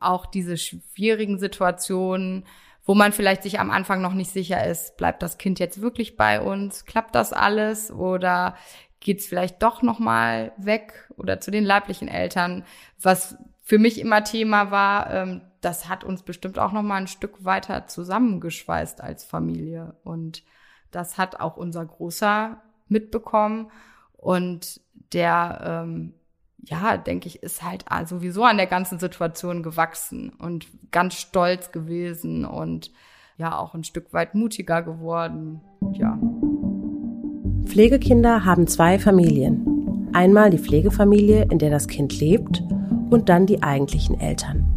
Auch diese schwierigen Situationen, wo man vielleicht sich am Anfang noch nicht sicher ist, bleibt das Kind jetzt wirklich bei uns? Klappt das alles? Oder geht's vielleicht doch noch mal weg oder zu den leiblichen Eltern? Was für mich immer Thema war, ähm, das hat uns bestimmt auch noch mal ein Stück weiter zusammengeschweißt als Familie. Und das hat auch unser Großer mitbekommen. Und der, ähm, ja, denke ich, ist halt sowieso an der ganzen Situation gewachsen und ganz stolz gewesen und ja, auch ein Stück weit mutiger geworden. Ja. Pflegekinder haben zwei Familien. Einmal die Pflegefamilie, in der das Kind lebt, und dann die eigentlichen Eltern.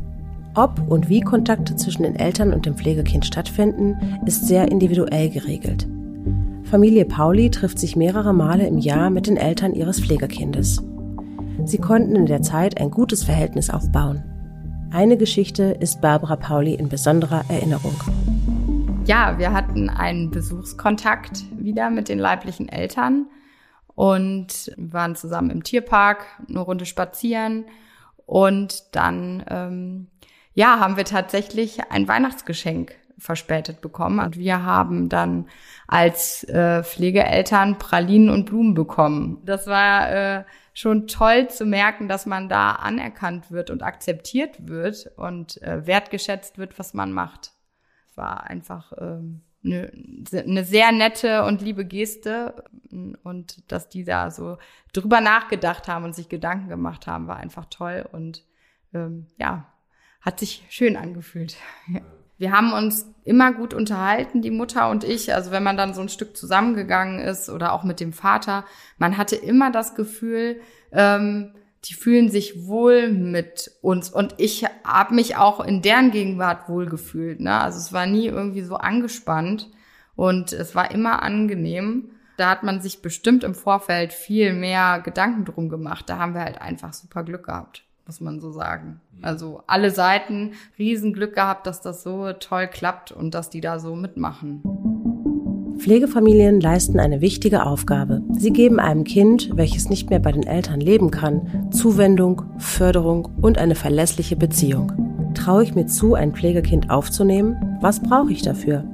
Ob und wie Kontakte zwischen den Eltern und dem Pflegekind stattfinden, ist sehr individuell geregelt. Familie Pauli trifft sich mehrere Male im Jahr mit den Eltern ihres Pflegekindes. Sie konnten in der Zeit ein gutes Verhältnis aufbauen. Eine Geschichte ist Barbara Pauli in besonderer Erinnerung. Ja, wir hatten einen Besuchskontakt wieder mit den leiblichen Eltern und waren zusammen im Tierpark, eine Runde spazieren und dann ähm, ja, haben wir tatsächlich ein Weihnachtsgeschenk verspätet bekommen. Und wir haben dann als äh, Pflegeeltern Pralinen und Blumen bekommen. Das war äh, schon toll zu merken, dass man da anerkannt wird und akzeptiert wird und äh, wertgeschätzt wird, was man macht. War einfach ähm, eine, eine sehr nette und liebe Geste und dass die da so drüber nachgedacht haben und sich Gedanken gemacht haben, war einfach toll und ähm, ja, hat sich schön angefühlt. Wir haben uns immer gut unterhalten, die Mutter und ich. Also wenn man dann so ein Stück zusammengegangen ist oder auch mit dem Vater, man hatte immer das Gefühl, ähm, die fühlen sich wohl mit uns. Und ich habe mich auch in deren Gegenwart wohl gefühlt. Ne? Also es war nie irgendwie so angespannt und es war immer angenehm. Da hat man sich bestimmt im Vorfeld viel mehr Gedanken drum gemacht. Da haben wir halt einfach super Glück gehabt muss man so sagen. Also alle Seiten Riesenglück gehabt, dass das so toll klappt und dass die da so mitmachen. Pflegefamilien leisten eine wichtige Aufgabe. Sie geben einem Kind, welches nicht mehr bei den Eltern leben kann, Zuwendung, Förderung und eine verlässliche Beziehung. Traue ich mir zu, ein Pflegekind aufzunehmen? Was brauche ich dafür?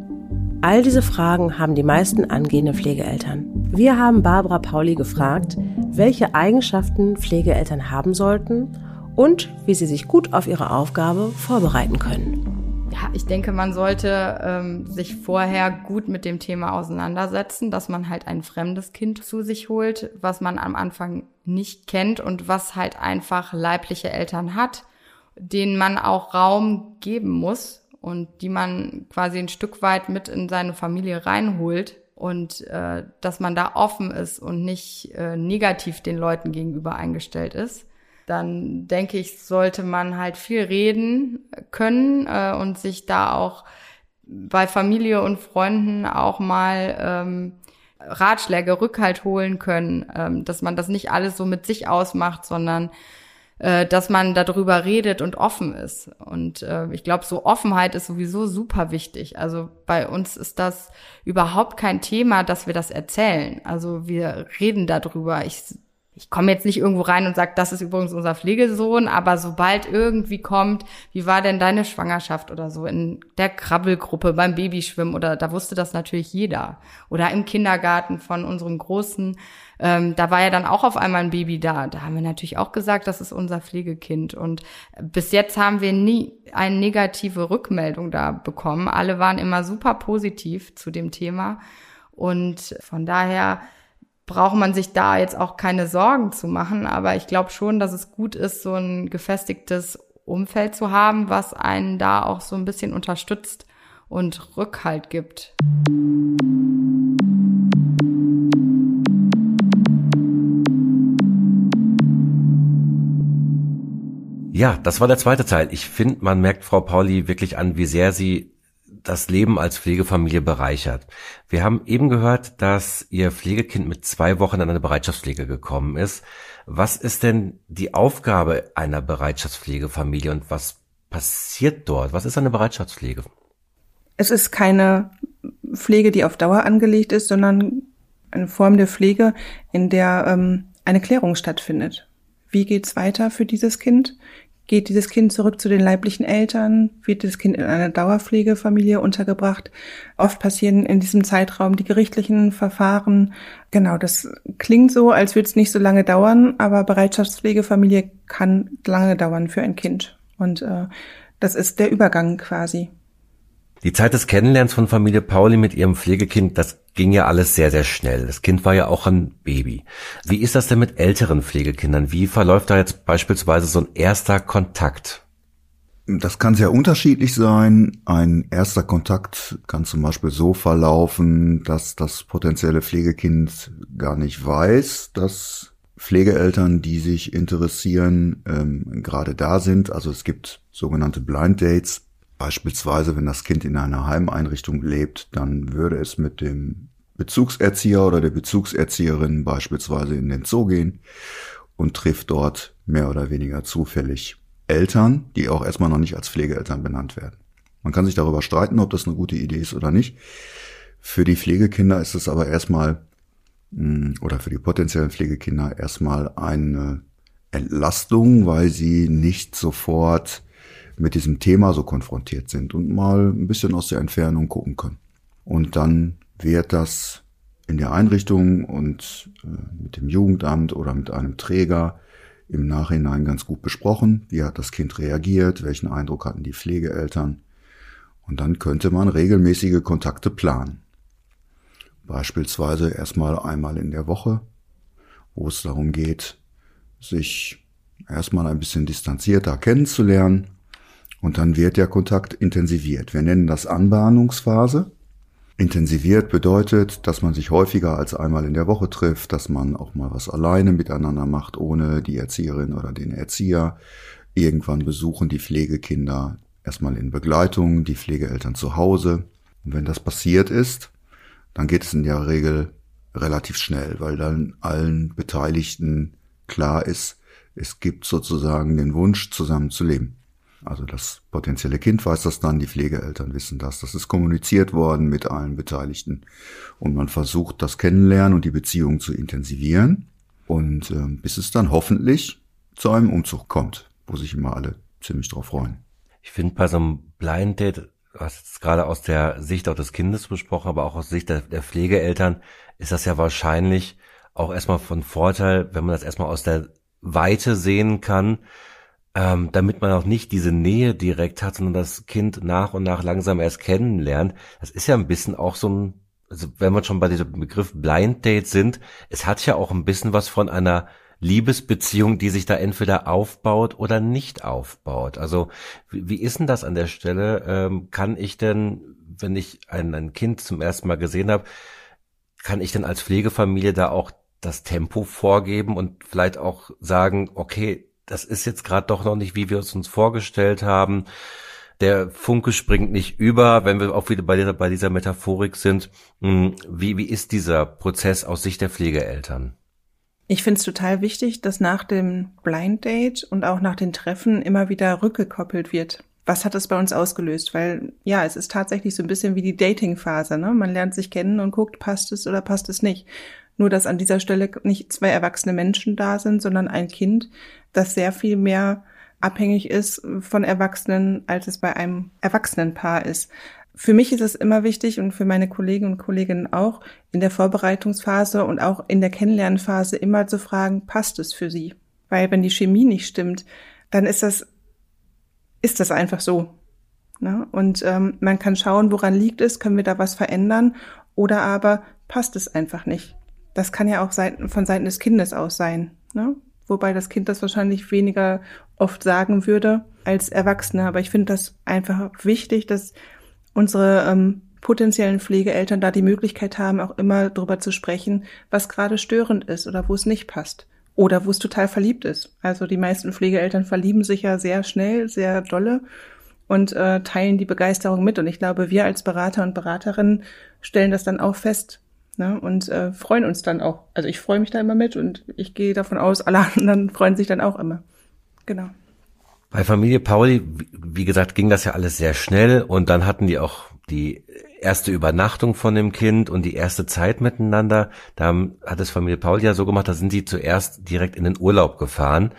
All diese Fragen haben die meisten angehenden Pflegeeltern. Wir haben Barbara Pauli gefragt, welche Eigenschaften Pflegeeltern haben sollten und wie sie sich gut auf ihre Aufgabe vorbereiten können. Ja, ich denke, man sollte ähm, sich vorher gut mit dem Thema auseinandersetzen, dass man halt ein fremdes Kind zu sich holt, was man am Anfang nicht kennt und was halt einfach leibliche Eltern hat, denen man auch Raum geben muss und die man quasi ein Stück weit mit in seine Familie reinholt und äh, dass man da offen ist und nicht äh, negativ den Leuten gegenüber eingestellt ist dann denke ich, sollte man halt viel reden können äh, und sich da auch bei Familie und Freunden auch mal ähm, Ratschläge, Rückhalt holen können, ähm, dass man das nicht alles so mit sich ausmacht, sondern äh, dass man darüber redet und offen ist. Und äh, ich glaube, so Offenheit ist sowieso super wichtig. Also bei uns ist das überhaupt kein Thema, dass wir das erzählen. Also wir reden darüber. Ich ich komme jetzt nicht irgendwo rein und sage, das ist übrigens unser Pflegesohn, aber sobald irgendwie kommt, wie war denn deine Schwangerschaft oder so in der Krabbelgruppe beim Babyschwimmen oder da wusste das natürlich jeder oder im Kindergarten von unserem Großen, ähm, da war ja dann auch auf einmal ein Baby da. Da haben wir natürlich auch gesagt, das ist unser Pflegekind und bis jetzt haben wir nie eine negative Rückmeldung da bekommen. Alle waren immer super positiv zu dem Thema und von daher braucht man sich da jetzt auch keine Sorgen zu machen. Aber ich glaube schon, dass es gut ist, so ein gefestigtes Umfeld zu haben, was einen da auch so ein bisschen unterstützt und Rückhalt gibt. Ja, das war der zweite Teil. Ich finde, man merkt Frau Pauli wirklich an, wie sehr sie das Leben als Pflegefamilie bereichert. Wir haben eben gehört, dass Ihr Pflegekind mit zwei Wochen in eine Bereitschaftspflege gekommen ist. Was ist denn die Aufgabe einer Bereitschaftspflegefamilie und was passiert dort? Was ist eine Bereitschaftspflege? Es ist keine Pflege, die auf Dauer angelegt ist, sondern eine Form der Pflege, in der ähm, eine Klärung stattfindet. Wie geht's weiter für dieses Kind? Geht dieses Kind zurück zu den leiblichen Eltern? Wird dieses Kind in einer Dauerpflegefamilie untergebracht? Oft passieren in diesem Zeitraum die gerichtlichen Verfahren. Genau, das klingt so, als würde es nicht so lange dauern, aber Bereitschaftspflegefamilie kann lange dauern für ein Kind. Und äh, das ist der Übergang quasi. Die Zeit des Kennenlernens von Familie Pauli mit ihrem Pflegekind, das ging ja alles sehr, sehr schnell. Das Kind war ja auch ein Baby. Wie ist das denn mit älteren Pflegekindern? Wie verläuft da jetzt beispielsweise so ein erster Kontakt? Das kann sehr unterschiedlich sein. Ein erster Kontakt kann zum Beispiel so verlaufen, dass das potenzielle Pflegekind gar nicht weiß, dass Pflegeeltern, die sich interessieren, ähm, gerade da sind. Also es gibt sogenannte Blind Dates. Beispielsweise, wenn das Kind in einer Heimeinrichtung lebt, dann würde es mit dem Bezugserzieher oder der Bezugserzieherin beispielsweise in den Zoo gehen und trifft dort mehr oder weniger zufällig Eltern, die auch erstmal noch nicht als Pflegeeltern benannt werden. Man kann sich darüber streiten, ob das eine gute Idee ist oder nicht. Für die Pflegekinder ist es aber erstmal hm, oder für die potenziellen Pflegekinder erstmal eine Entlastung, weil sie nicht sofort mit diesem Thema so konfrontiert sind und mal ein bisschen aus der Entfernung gucken können. Und dann wird das in der Einrichtung und äh, mit dem Jugendamt oder mit einem Träger im Nachhinein ganz gut besprochen. Wie hat das Kind reagiert? Welchen Eindruck hatten die Pflegeeltern? Und dann könnte man regelmäßige Kontakte planen. Beispielsweise erstmal einmal in der Woche, wo es darum geht, sich erstmal ein bisschen distanzierter kennenzulernen und dann wird der Kontakt intensiviert. Wir nennen das Anbahnungsphase. Intensiviert bedeutet, dass man sich häufiger als einmal in der Woche trifft, dass man auch mal was alleine miteinander macht, ohne die Erzieherin oder den Erzieher. Irgendwann besuchen die Pflegekinder erstmal in Begleitung die Pflegeeltern zu Hause. Und wenn das passiert ist, dann geht es in der Regel relativ schnell, weil dann allen Beteiligten klar ist, es gibt sozusagen den Wunsch, zusammen zu leben. Also das potenzielle Kind weiß das dann, die Pflegeeltern wissen das. Das ist kommuniziert worden mit allen Beteiligten. Und man versucht das Kennenlernen und die Beziehung zu intensivieren. Und äh, bis es dann hoffentlich zu einem Umzug kommt, wo sich immer alle ziemlich drauf freuen. Ich finde bei so einem Blind Date, hast es gerade aus der Sicht auch des Kindes besprochen, aber auch aus Sicht der, der Pflegeeltern, ist das ja wahrscheinlich auch erstmal von Vorteil, wenn man das erstmal aus der Weite sehen kann, ähm, damit man auch nicht diese Nähe direkt hat, sondern das Kind nach und nach langsam erst kennenlernt. Das ist ja ein bisschen auch so ein, also wenn wir schon bei diesem Begriff Blind Date sind, es hat ja auch ein bisschen was von einer Liebesbeziehung, die sich da entweder aufbaut oder nicht aufbaut. Also wie, wie ist denn das an der Stelle? Ähm, kann ich denn, wenn ich ein, ein Kind zum ersten Mal gesehen habe, kann ich denn als Pflegefamilie da auch das Tempo vorgeben und vielleicht auch sagen, okay, das ist jetzt gerade doch noch nicht, wie wir es uns vorgestellt haben. Der Funke springt nicht über, wenn wir auch wieder bei dieser, bei dieser Metaphorik sind. Hm, wie, wie ist dieser Prozess aus Sicht der Pflegeeltern? Ich finde es total wichtig, dass nach dem Blind Date und auch nach den Treffen immer wieder rückgekoppelt wird. Was hat das bei uns ausgelöst? Weil ja, es ist tatsächlich so ein bisschen wie die Dating-Phase. Ne? Man lernt sich kennen und guckt, passt es oder passt es nicht. Nur dass an dieser Stelle nicht zwei erwachsene Menschen da sind, sondern ein Kind, das sehr viel mehr abhängig ist von Erwachsenen, als es bei einem Erwachsenenpaar ist. Für mich ist es immer wichtig und für meine Kollegen und Kolleginnen auch, in der Vorbereitungsphase und auch in der Kennenlernphase immer zu fragen, passt es für sie? Weil wenn die Chemie nicht stimmt, dann ist das, ist das einfach so. Ne? Und ähm, man kann schauen, woran liegt es, können wir da was verändern oder aber passt es einfach nicht. Das kann ja auch von Seiten des Kindes aus sein, ne? Wobei das Kind das wahrscheinlich weniger oft sagen würde als Erwachsene. Aber ich finde das einfach wichtig, dass unsere ähm, potenziellen Pflegeeltern da die Möglichkeit haben, auch immer darüber zu sprechen, was gerade störend ist oder wo es nicht passt. Oder wo es total verliebt ist. Also die meisten Pflegeeltern verlieben sich ja sehr schnell, sehr dolle und äh, teilen die Begeisterung mit. Und ich glaube, wir als Berater und Beraterinnen stellen das dann auch fest ne? und äh, freuen uns dann auch. Also ich freue mich da immer mit und ich gehe davon aus, alle anderen (laughs) freuen sich dann auch immer. Genau. Bei Familie Pauli, wie gesagt, ging das ja alles sehr schnell und dann hatten die auch die erste Übernachtung von dem Kind und die erste Zeit miteinander. Da hat es Familie Paul ja so gemacht, da sind die zuerst direkt in den Urlaub gefahren.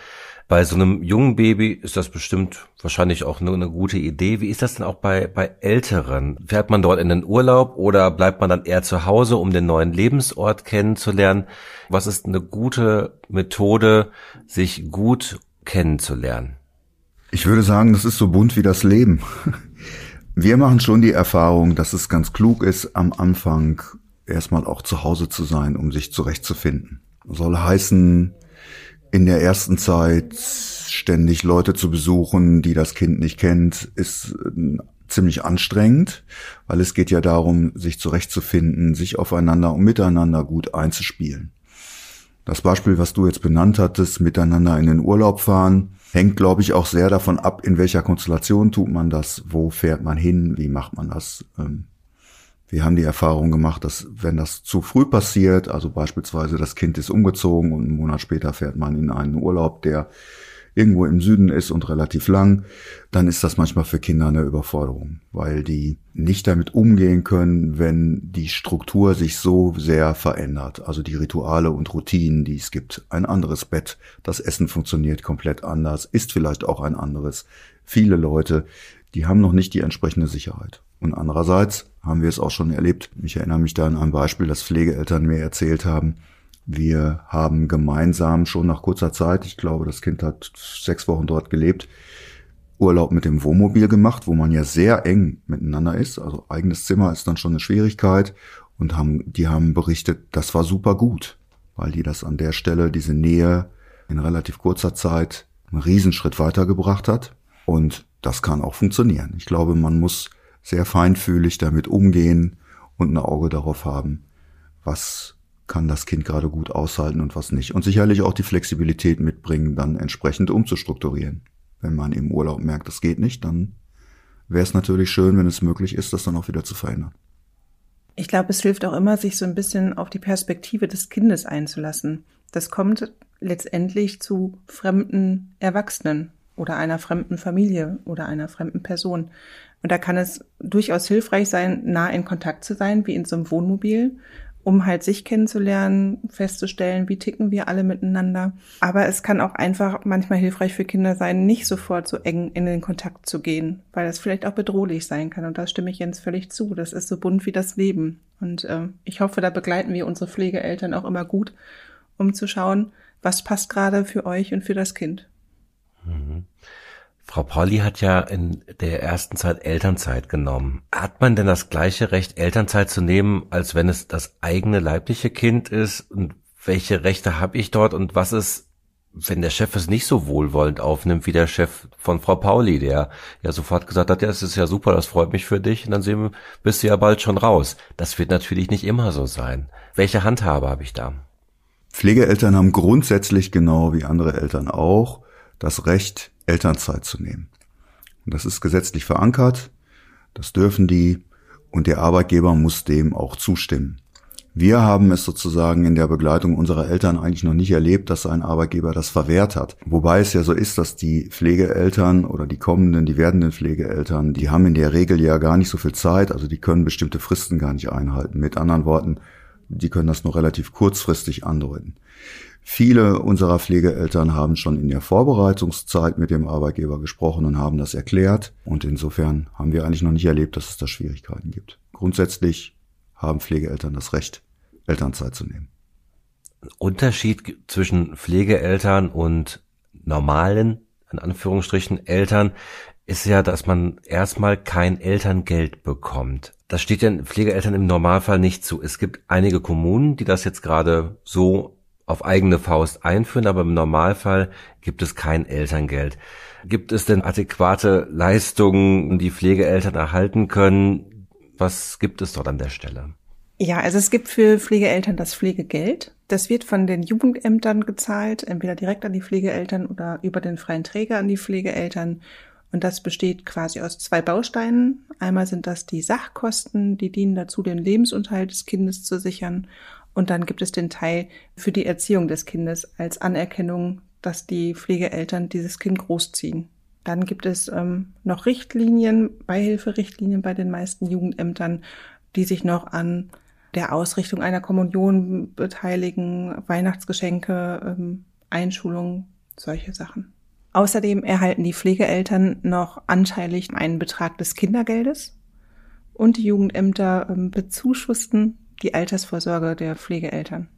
Bei so einem jungen Baby ist das bestimmt wahrscheinlich auch nur eine gute Idee. Wie ist das denn auch bei, bei Älteren? Fährt man dort in den Urlaub oder bleibt man dann eher zu Hause, um den neuen Lebensort kennenzulernen? Was ist eine gute Methode, sich gut kennenzulernen? Ich würde sagen, das ist so bunt wie das Leben. (laughs) Wir machen schon die Erfahrung, dass es ganz klug ist, am Anfang erstmal auch zu Hause zu sein, um sich zurechtzufinden. Soll heißen, in der ersten Zeit ständig Leute zu besuchen, die das Kind nicht kennt, ist äh, ziemlich anstrengend, weil es geht ja darum, sich zurechtzufinden, sich aufeinander und miteinander gut einzuspielen. Das Beispiel, was du jetzt benannt hattest, miteinander in den Urlaub fahren, hängt, glaube ich, auch sehr davon ab, in welcher Konstellation tut man das, wo fährt man hin, wie macht man das. Ähm, wir haben die Erfahrung gemacht, dass wenn das zu früh passiert, also beispielsweise das Kind ist umgezogen und einen Monat später fährt man in einen Urlaub, der irgendwo im Süden ist und relativ lang, dann ist das manchmal für Kinder eine Überforderung, weil die nicht damit umgehen können, wenn die Struktur sich so sehr verändert. Also die Rituale und Routinen, die es gibt. Ein anderes Bett, das Essen funktioniert komplett anders, ist vielleicht auch ein anderes. Viele Leute, die haben noch nicht die entsprechende Sicherheit. Und andererseits haben wir es auch schon erlebt. Ich erinnere mich da an ein Beispiel, das Pflegeeltern mir erzählt haben, wir haben gemeinsam schon nach kurzer Zeit, ich glaube, das Kind hat sechs Wochen dort gelebt, Urlaub mit dem Wohnmobil gemacht, wo man ja sehr eng miteinander ist. Also eigenes Zimmer ist dann schon eine Schwierigkeit. Und haben, die haben berichtet, das war super gut, weil die das an der Stelle, diese Nähe in relativ kurzer Zeit einen Riesenschritt weitergebracht hat. Und das kann auch funktionieren. Ich glaube, man muss sehr feinfühlig damit umgehen und ein Auge darauf haben, was kann das Kind gerade gut aushalten und was nicht. Und sicherlich auch die Flexibilität mitbringen, dann entsprechend umzustrukturieren. Wenn man im Urlaub merkt, das geht nicht, dann wäre es natürlich schön, wenn es möglich ist, das dann auch wieder zu verändern. Ich glaube, es hilft auch immer, sich so ein bisschen auf die Perspektive des Kindes einzulassen. Das kommt letztendlich zu fremden Erwachsenen oder einer fremden Familie oder einer fremden Person. Und da kann es durchaus hilfreich sein, nah in Kontakt zu sein, wie in so einem Wohnmobil um halt sich kennenzulernen, festzustellen, wie ticken wir alle miteinander. Aber es kann auch einfach manchmal hilfreich für Kinder sein, nicht sofort so eng in den Kontakt zu gehen, weil das vielleicht auch bedrohlich sein kann. Und da stimme ich Jens völlig zu. Das ist so bunt wie das Leben. Und äh, ich hoffe, da begleiten wir unsere Pflegeeltern auch immer gut, um zu schauen, was passt gerade für euch und für das Kind. Mhm. Frau Pauli hat ja in der ersten Zeit Elternzeit genommen. Hat man denn das gleiche Recht, Elternzeit zu nehmen, als wenn es das eigene leibliche Kind ist? Und welche Rechte habe ich dort? Und was ist, wenn der Chef es nicht so wohlwollend aufnimmt wie der Chef von Frau Pauli, der ja sofort gesagt hat, ja, es ist ja super, das freut mich für dich. Und dann sehen wir, bist du ja bald schon raus. Das wird natürlich nicht immer so sein. Welche Handhabe habe ich da? Pflegeeltern haben grundsätzlich genau wie andere Eltern auch das Recht, Elternzeit zu nehmen. Und das ist gesetzlich verankert, das dürfen die und der Arbeitgeber muss dem auch zustimmen. Wir haben es sozusagen in der Begleitung unserer Eltern eigentlich noch nicht erlebt, dass ein Arbeitgeber das verwehrt hat. Wobei es ja so ist, dass die Pflegeeltern oder die kommenden, die werdenden Pflegeeltern, die haben in der Regel ja gar nicht so viel Zeit, also die können bestimmte Fristen gar nicht einhalten. Mit anderen Worten, die können das nur relativ kurzfristig andeuten. Viele unserer Pflegeeltern haben schon in der Vorbereitungszeit mit dem Arbeitgeber gesprochen und haben das erklärt. Und insofern haben wir eigentlich noch nicht erlebt, dass es da Schwierigkeiten gibt. Grundsätzlich haben Pflegeeltern das Recht, Elternzeit zu nehmen. Unterschied zwischen Pflegeeltern und normalen, in Anführungsstrichen, Eltern ist ja, dass man erstmal kein Elterngeld bekommt. Das steht den Pflegeeltern im Normalfall nicht zu. Es gibt einige Kommunen, die das jetzt gerade so auf eigene Faust einführen, aber im Normalfall gibt es kein Elterngeld. Gibt es denn adäquate Leistungen, die Pflegeeltern erhalten können? Was gibt es dort an der Stelle? Ja, also es gibt für Pflegeeltern das Pflegegeld. Das wird von den Jugendämtern gezahlt, entweder direkt an die Pflegeeltern oder über den freien Träger an die Pflegeeltern. Und das besteht quasi aus zwei Bausteinen. Einmal sind das die Sachkosten, die dienen dazu, den Lebensunterhalt des Kindes zu sichern. Und dann gibt es den Teil für die Erziehung des Kindes als Anerkennung, dass die Pflegeeltern dieses Kind großziehen. Dann gibt es ähm, noch Richtlinien, Beihilferichtlinien bei den meisten Jugendämtern, die sich noch an der Ausrichtung einer Kommunion beteiligen, Weihnachtsgeschenke, ähm, Einschulung, solche Sachen. Außerdem erhalten die Pflegeeltern noch anteilig einen Betrag des Kindergeldes und die Jugendämter ähm, bezuschussten die Altersvorsorge der Pflegeeltern.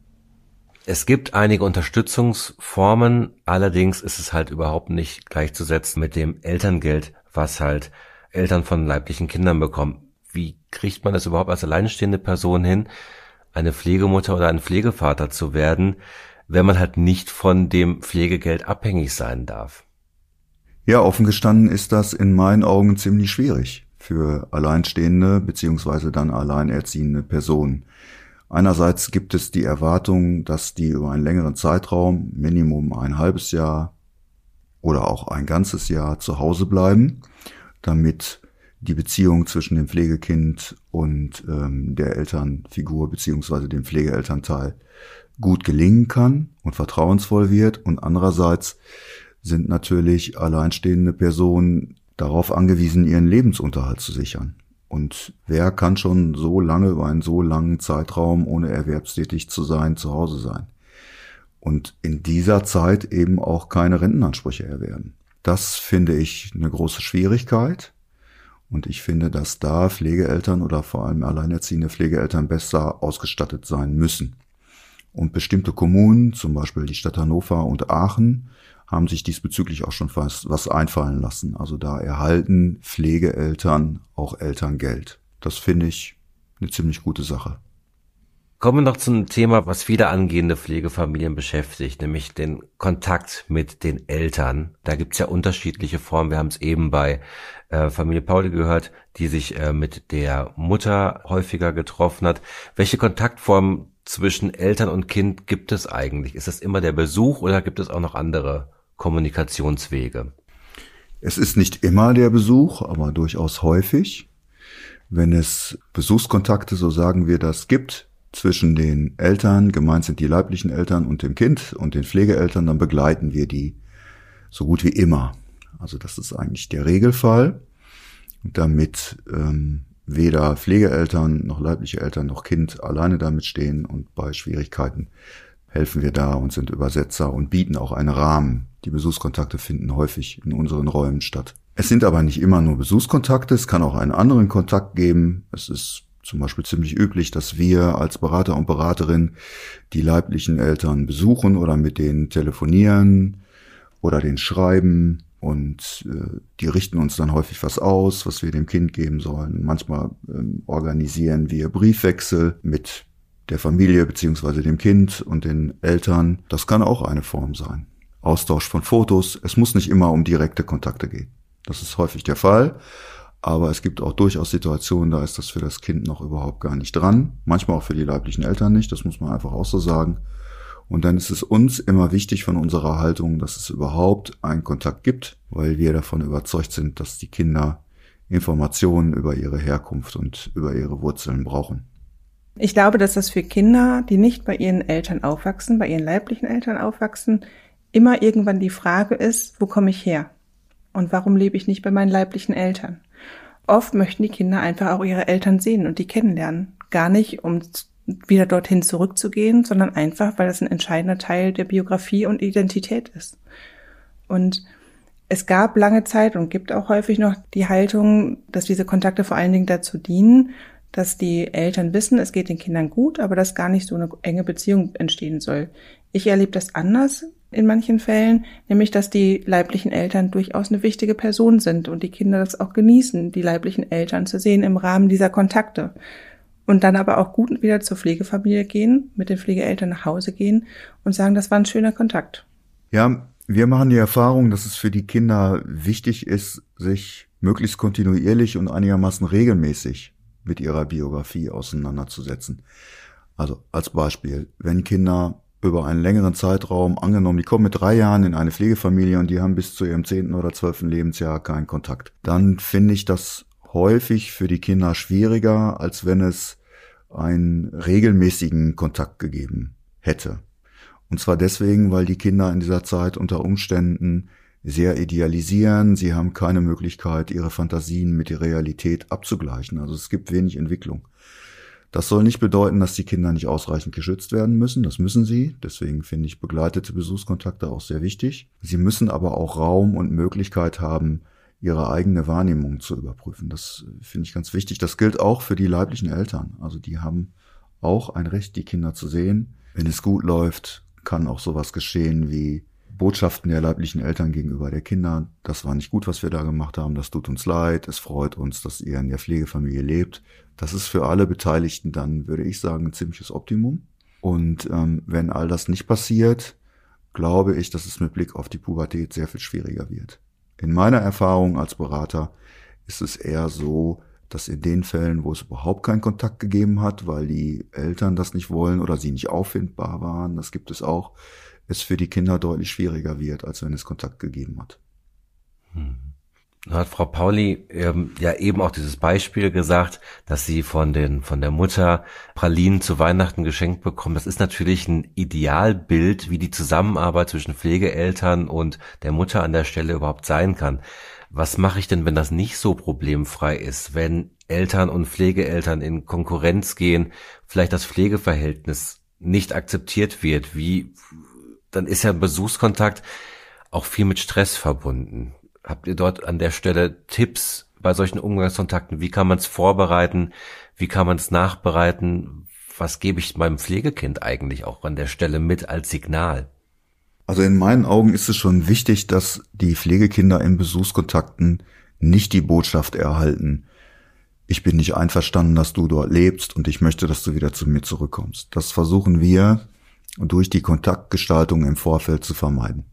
Es gibt einige Unterstützungsformen, allerdings ist es halt überhaupt nicht gleichzusetzen mit dem Elterngeld, was halt Eltern von leiblichen Kindern bekommen. Wie kriegt man es überhaupt als alleinstehende Person hin, eine Pflegemutter oder ein Pflegevater zu werden, wenn man halt nicht von dem Pflegegeld abhängig sein darf? Ja, offen gestanden ist das in meinen Augen ziemlich schwierig für alleinstehende beziehungsweise dann alleinerziehende Personen. Einerseits gibt es die Erwartung, dass die über einen längeren Zeitraum, Minimum ein halbes Jahr oder auch ein ganzes Jahr zu Hause bleiben, damit die Beziehung zwischen dem Pflegekind und ähm, der Elternfigur beziehungsweise dem Pflegeelternteil gut gelingen kann und vertrauensvoll wird. Und andererseits sind natürlich alleinstehende Personen darauf angewiesen, ihren Lebensunterhalt zu sichern. Und wer kann schon so lange über einen so langen Zeitraum, ohne erwerbstätig zu sein, zu Hause sein? Und in dieser Zeit eben auch keine Rentenansprüche erwerben. Das finde ich eine große Schwierigkeit. Und ich finde, dass da Pflegeeltern oder vor allem alleinerziehende Pflegeeltern besser ausgestattet sein müssen. Und bestimmte Kommunen, zum Beispiel die Stadt Hannover und Aachen, haben sich diesbezüglich auch schon was, was einfallen lassen. Also da erhalten Pflegeeltern auch Elterngeld. Das finde ich eine ziemlich gute Sache. Kommen wir noch zum Thema, was viele angehende Pflegefamilien beschäftigt, nämlich den Kontakt mit den Eltern. Da gibt's ja unterschiedliche Formen. Wir haben es eben bei äh, Familie Pauli gehört, die sich äh, mit der Mutter häufiger getroffen hat. Welche Kontaktformen zwischen Eltern und Kind gibt es eigentlich? Ist es immer der Besuch oder gibt es auch noch andere Kommunikationswege? Es ist nicht immer der Besuch, aber durchaus häufig. Wenn es Besuchskontakte, so sagen wir das, gibt zwischen den Eltern, gemeint sind die leiblichen Eltern und dem Kind und den Pflegeeltern, dann begleiten wir die so gut wie immer. Also das ist eigentlich der Regelfall, damit ähm, weder Pflegeeltern noch leibliche Eltern noch Kind alleine damit stehen und bei Schwierigkeiten helfen wir da und sind Übersetzer und bieten auch einen Rahmen. Die Besuchskontakte finden häufig in unseren Räumen statt. Es sind aber nicht immer nur Besuchskontakte, es kann auch einen anderen Kontakt geben. Es ist zum Beispiel ziemlich üblich, dass wir als Berater und Beraterin die leiblichen Eltern besuchen oder mit denen telefonieren oder den schreiben und äh, die richten uns dann häufig was aus, was wir dem Kind geben sollen. Manchmal ähm, organisieren wir Briefwechsel mit der Familie beziehungsweise dem Kind und den Eltern. Das kann auch eine Form sein. Austausch von Fotos. Es muss nicht immer um direkte Kontakte gehen. Das ist häufig der Fall. Aber es gibt auch durchaus Situationen, da ist das für das Kind noch überhaupt gar nicht dran. Manchmal auch für die leiblichen Eltern nicht. Das muss man einfach auch so sagen. Und dann ist es uns immer wichtig von unserer Haltung, dass es überhaupt einen Kontakt gibt, weil wir davon überzeugt sind, dass die Kinder Informationen über ihre Herkunft und über ihre Wurzeln brauchen. Ich glaube, dass das für Kinder, die nicht bei ihren Eltern aufwachsen, bei ihren leiblichen Eltern aufwachsen, immer irgendwann die Frage ist, wo komme ich her? Und warum lebe ich nicht bei meinen leiblichen Eltern? Oft möchten die Kinder einfach auch ihre Eltern sehen und die kennenlernen. Gar nicht, um wieder dorthin zurückzugehen, sondern einfach, weil das ein entscheidender Teil der Biografie und Identität ist. Und es gab lange Zeit und gibt auch häufig noch die Haltung, dass diese Kontakte vor allen Dingen dazu dienen, dass die Eltern wissen, es geht den Kindern gut, aber dass gar nicht so eine enge Beziehung entstehen soll. Ich erlebe das anders. in manchen Fällen, nämlich dass die leiblichen Eltern durchaus eine wichtige Person sind und die Kinder das auch genießen, die leiblichen Eltern zu sehen im Rahmen dieser Kontakte. Und dann aber auch gut wieder zur Pflegefamilie gehen, mit den Pflegeeltern nach Hause gehen und sagen, das war ein schöner Kontakt. Ja, wir machen die Erfahrung, dass es für die Kinder wichtig ist, sich möglichst kontinuierlich und einigermaßen regelmäßig mit ihrer Biografie auseinanderzusetzen. Also als Beispiel, wenn Kinder über einen längeren Zeitraum, angenommen, die kommen mit drei Jahren in eine Pflegefamilie und die haben bis zu ihrem zehnten oder zwölften Lebensjahr keinen Kontakt, dann finde ich das häufig für die Kinder schwieriger, als wenn es einen regelmäßigen Kontakt gegeben hätte. Und zwar deswegen, weil die Kinder in dieser Zeit unter Umständen sehr idealisieren, sie haben keine Möglichkeit, ihre Fantasien mit der Realität abzugleichen. Also es gibt wenig Entwicklung. Das soll nicht bedeuten, dass die Kinder nicht ausreichend geschützt werden müssen. Das müssen sie. Deswegen finde ich begleitete Besuchskontakte auch sehr wichtig. Sie müssen aber auch Raum und Möglichkeit haben, ihre eigene Wahrnehmung zu überprüfen. Das finde ich ganz wichtig. Das gilt auch für die leiblichen Eltern. Also die haben auch ein Recht, die Kinder zu sehen. Wenn es gut läuft, kann auch sowas geschehen wie Botschaften der leiblichen Eltern gegenüber der Kinder. Das war nicht gut, was wir da gemacht haben. Das tut uns leid. Es freut uns, dass ihr in der Pflegefamilie lebt. Das ist für alle Beteiligten dann, würde ich sagen, ein ziemliches Optimum. Und ähm, wenn all das nicht passiert, glaube ich, dass es mit Blick auf die Pubertät sehr viel schwieriger wird. In meiner Erfahrung als Berater ist es eher so, dass in den Fällen, wo es überhaupt keinen Kontakt gegeben hat, weil die Eltern das nicht wollen oder sie nicht auffindbar waren, das gibt es auch, es für die Kinder deutlich schwieriger wird, als wenn es Kontakt gegeben hat. Hm. Hat Frau Pauli ähm, ja eben auch dieses Beispiel gesagt, dass sie von den von der Mutter Pralinen zu Weihnachten geschenkt bekommen. Das ist natürlich ein Idealbild, wie die Zusammenarbeit zwischen Pflegeeltern und der Mutter an der Stelle überhaupt sein kann. Was mache ich denn, wenn das nicht so problemfrei ist, wenn Eltern und Pflegeeltern in Konkurrenz gehen, vielleicht das Pflegeverhältnis nicht akzeptiert wird? Wie dann ist ja Besuchskontakt auch viel mit Stress verbunden. Habt ihr dort an der Stelle Tipps bei solchen Umgangskontakten? Wie kann man es vorbereiten? Wie kann man es nachbereiten? Was gebe ich meinem Pflegekind eigentlich auch an der Stelle mit als Signal? Also in meinen Augen ist es schon wichtig, dass die Pflegekinder in Besuchskontakten nicht die Botschaft erhalten, ich bin nicht einverstanden, dass du dort lebst und ich möchte, dass du wieder zu mir zurückkommst. Das versuchen wir durch die Kontaktgestaltung im Vorfeld zu vermeiden.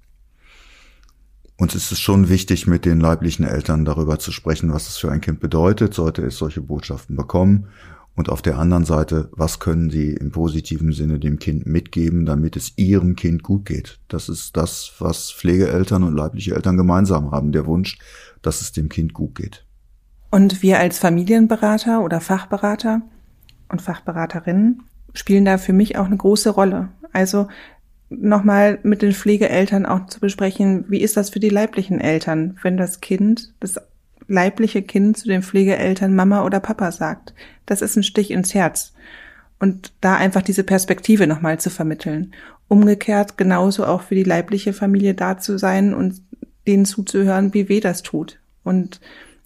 Uns ist es schon wichtig, mit den leiblichen Eltern darüber zu sprechen, was es für ein Kind bedeutet, sollte es solche Botschaften bekommen. Und auf der anderen Seite, was können Sie im positiven Sinne dem Kind mitgeben, damit es Ihrem Kind gut geht? Das ist das, was Pflegeeltern und leibliche Eltern gemeinsam haben, der Wunsch, dass es dem Kind gut geht. Und wir als Familienberater oder Fachberater und Fachberaterinnen spielen da für mich auch eine große Rolle. Also nochmal mit den Pflegeeltern auch zu besprechen, wie ist das für die leiblichen Eltern, wenn das Kind, das leibliche Kind zu den Pflegeeltern Mama oder Papa sagt. Das ist ein Stich ins Herz. Und da einfach diese Perspektive nochmal zu vermitteln. Umgekehrt genauso auch für die leibliche Familie da zu sein und denen zuzuhören, wie weh das tut. Und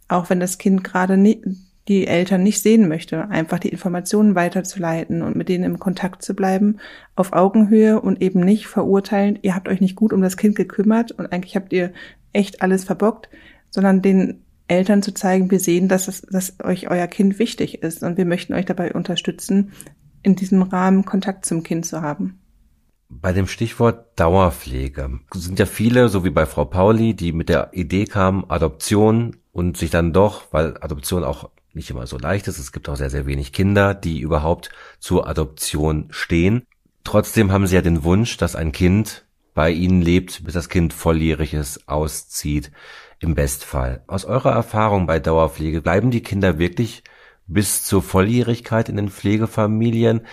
auch wenn das Kind gerade nie, die Eltern nicht sehen möchte, einfach die Informationen weiterzuleiten und mit denen im Kontakt zu bleiben, auf Augenhöhe und eben nicht verurteilen, ihr habt euch nicht gut um das Kind gekümmert und eigentlich habt ihr echt alles verbockt, sondern den Eltern zu zeigen, wir sehen, dass, es, dass euch euer Kind wichtig ist und wir möchten euch dabei unterstützen, in diesem Rahmen Kontakt zum Kind zu haben. Bei dem Stichwort Dauerpflege sind ja viele, so wie bei Frau Pauli, die mit der Idee kamen, Adoption und sich dann doch, weil Adoption auch nicht immer so leicht ist. Es gibt auch sehr, sehr wenig Kinder, die überhaupt zur Adoption stehen. Trotzdem haben sie ja den Wunsch, dass ein Kind bei ihnen lebt, bis das Kind volljährig ist, auszieht, im Bestfall. Aus eurer Erfahrung bei Dauerpflege, bleiben die Kinder wirklich bis zur Volljährigkeit in den Pflegefamilien?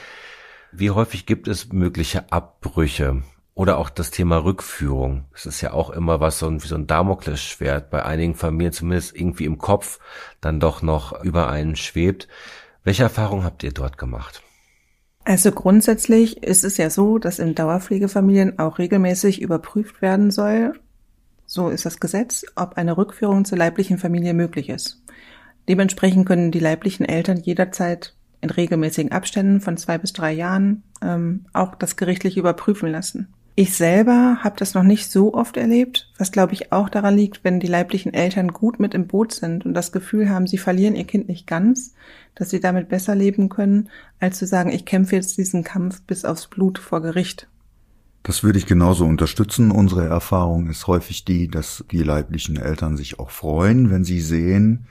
Wie häufig gibt es mögliche Abbrüche? Oder auch das Thema Rückführung. Es ist ja auch immer was so ein, wie so ein Damoklesschwert bei einigen Familien zumindest irgendwie im Kopf dann doch noch über einen schwebt. Welche Erfahrungen habt ihr dort gemacht? Also grundsätzlich ist es ja so, dass in Dauerpflegefamilien auch regelmäßig überprüft werden soll, so ist das Gesetz, ob eine Rückführung zur leiblichen Familie möglich ist. Dementsprechend können die leiblichen Eltern jederzeit in regelmäßigen Abständen von zwei bis drei Jahren ähm, auch das gerichtlich überprüfen lassen. Ich selber habe das noch nicht so oft erlebt, was glaube ich auch daran liegt, wenn die leiblichen Eltern gut mit im Boot sind und das Gefühl haben, sie verlieren ihr Kind nicht ganz, dass sie damit besser leben können, als zu sagen, ich kämpfe jetzt diesen Kampf bis aufs Blut vor Gericht. Das würde ich genauso unterstützen. Unsere Erfahrung ist häufig die, dass die leiblichen Eltern sich auch freuen, wenn sie sehen,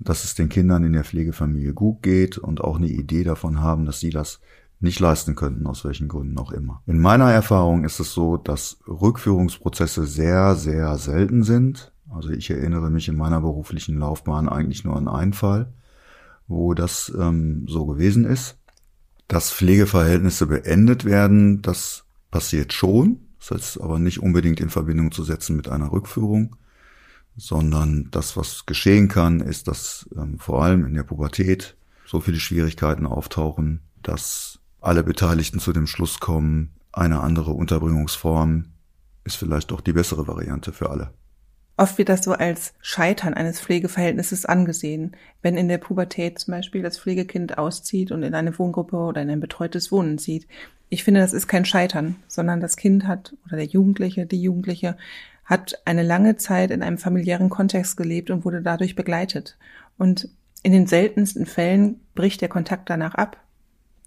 dass es den Kindern in der Pflegefamilie gut geht und auch eine Idee davon haben, dass sie das nicht leisten könnten, aus welchen Gründen auch immer. In meiner Erfahrung ist es so, dass Rückführungsprozesse sehr, sehr selten sind. Also ich erinnere mich in meiner beruflichen Laufbahn eigentlich nur an einen Fall, wo das ähm, so gewesen ist. Dass Pflegeverhältnisse beendet werden, das passiert schon. Das heißt aber nicht unbedingt in Verbindung zu setzen mit einer Rückführung, sondern das, was geschehen kann, ist, dass ähm, vor allem in der Pubertät so viele Schwierigkeiten auftauchen, dass alle Beteiligten zu dem Schluss kommen, eine andere Unterbringungsform ist vielleicht auch die bessere Variante für alle. Oft wird das so als Scheitern eines Pflegeverhältnisses angesehen, wenn in der Pubertät zum Beispiel das Pflegekind auszieht und in eine Wohngruppe oder in ein betreutes Wohnen zieht. Ich finde, das ist kein Scheitern, sondern das Kind hat oder der Jugendliche, die Jugendliche hat eine lange Zeit in einem familiären Kontext gelebt und wurde dadurch begleitet. Und in den seltensten Fällen bricht der Kontakt danach ab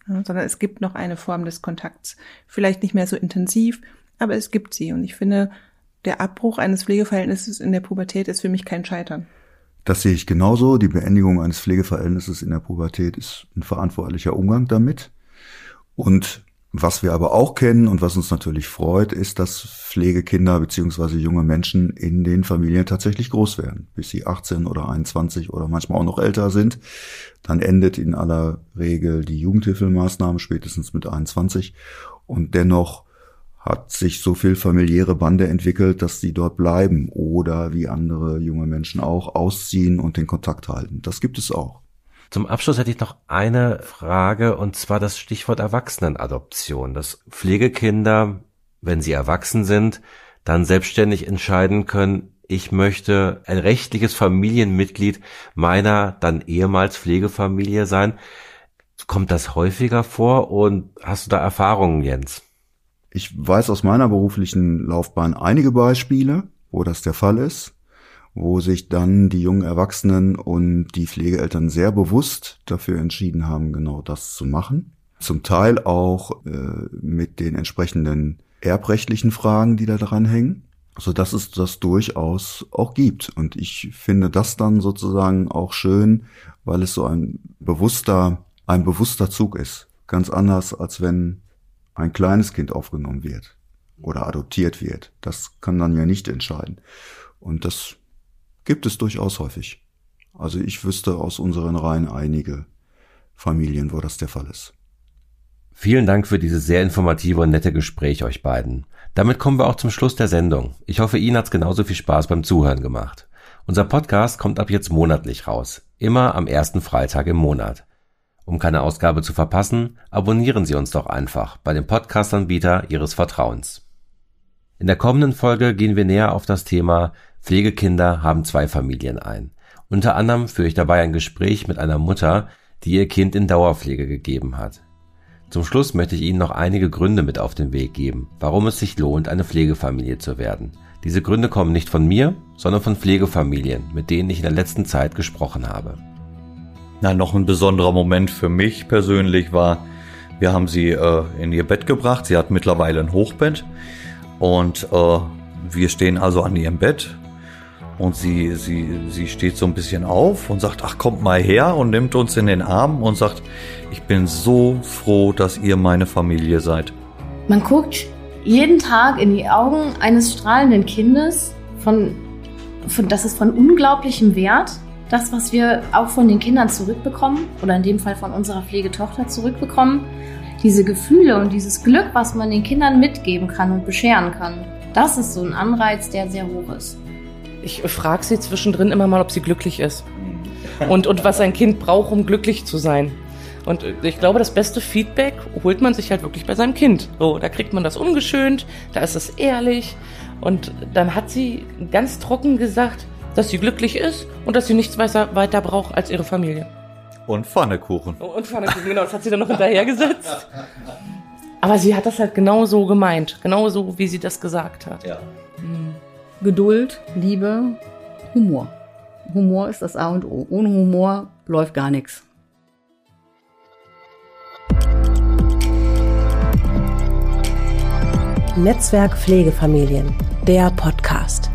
ja, sondern es gibt noch eine Form des Kontakts. Vielleicht nicht mehr so intensiv, aber es gibt sie. Und ich finde, der Abbruch eines Pflegeverhältnisses in der Pubertät ist für mich kein Scheitern. Das sehe ich genauso. Die Beendigung eines Pflegeverhältnisses in der Pubertät ist ein verantwortlicher Umgang damit. Und was wir aber auch kennen und was uns natürlich freut, ist, dass Pflegekinder beziehungsweise junge Menschen in den Familien tatsächlich groß werden, bis sie 18 oder 21 oder manchmal auch noch älter sind. Dann endet in aller Regel die Jugendhilfemaßnahme spätestens mit 21 und dennoch hat sich so viel familiäre Bande entwickelt, dass sie dort bleiben oder wie andere junge Menschen auch ausziehen und den Kontakt halten. Das gibt es auch. Zum Abschluss hätte ich noch eine Frage und zwar das Stichwort Erwachsenenadoption. Dass Pflegekinder, wenn sie erwachsen sind, dann selbstständig entscheiden können, ich möchte ein rechtliches Familienmitglied meiner dann ehemals Pflegefamilie sein. Kommt das häufiger vor und hast du da Erfahrungen, Jens? Ich weiß aus meiner beruflichen Laufbahn einige Beispiele, wo das der Fall ist wo sich dann die jungen Erwachsenen und die Pflegeeltern sehr bewusst dafür entschieden haben, genau das zu machen. Zum Teil auch äh, mit den entsprechenden erbrechtlichen Fragen, die da dran hängen, so es das durchaus auch gibt. Und ich finde das dann sozusagen auch schön, weil es so ein bewusster, ein bewusster Zug ist. Ganz anders, als wenn ein kleines Kind aufgenommen wird oder adoptiert wird. Das kann dann ja nicht entscheiden. Und das Gibt es durchaus häufig. Also ich wüsste aus unseren Reihen einige Familien, wo das der Fall ist. Vielen Dank für dieses sehr informative und nette Gespräch euch beiden. Damit kommen wir auch zum Schluss der Sendung. Ich hoffe, Ihnen hat's genauso viel Spaß beim Zuhören gemacht. Unser Podcast kommt ab jetzt monatlich raus. Immer am ersten Freitag im Monat. Um keine Ausgabe zu verpassen, abonnieren Sie uns doch einfach bei dem Podcast-Anbieter Ihres Vertrauens. In der kommenden Folge gehen wir näher auf das Thema Pflegekinder haben zwei Familien ein. Unter anderem führe ich dabei ein Gespräch mit einer Mutter, die ihr Kind in Dauerpflege gegeben hat. Zum Schluss möchte ich Ihnen noch einige Gründe mit auf den Weg geben, warum es sich lohnt, eine Pflegefamilie zu werden. Diese Gründe kommen nicht von mir, sondern von Pflegefamilien, mit denen ich in der letzten Zeit gesprochen habe. Na, noch ein besonderer Moment für mich persönlich war, wir haben sie äh, in ihr Bett gebracht. Sie hat mittlerweile ein Hochbett und äh, wir stehen also an ihrem Bett und sie, sie, sie steht so ein bisschen auf und sagt, ach kommt mal her und nimmt uns in den Arm und sagt, ich bin so froh, dass ihr meine Familie seid. Man guckt jeden Tag in die Augen eines strahlenden Kindes, von, von, das ist von unglaublichem Wert. Das, was wir auch von den Kindern zurückbekommen, oder in dem Fall von unserer Pflegetochter zurückbekommen, diese Gefühle und dieses Glück, was man den Kindern mitgeben kann und bescheren kann, das ist so ein Anreiz, der sehr hoch ist. Ich frage sie zwischendrin immer mal, ob sie glücklich ist. Und, und was ein Kind braucht, um glücklich zu sein. Und ich glaube, das beste Feedback holt man sich halt wirklich bei seinem Kind. So, da kriegt man das ungeschönt, da ist es ehrlich. Und dann hat sie ganz trocken gesagt, dass sie glücklich ist und dass sie nichts weiter braucht als ihre Familie. Und Pfannekuchen. Oh, und Pfannekuchen, genau, das hat sie dann noch hinterhergesetzt. Aber sie hat das halt genau so gemeint, genau so, wie sie das gesagt hat. Ja. Geduld, Liebe, Humor. Humor ist das A und O. Ohne Humor läuft gar nichts. Netzwerk Pflegefamilien, der Podcast.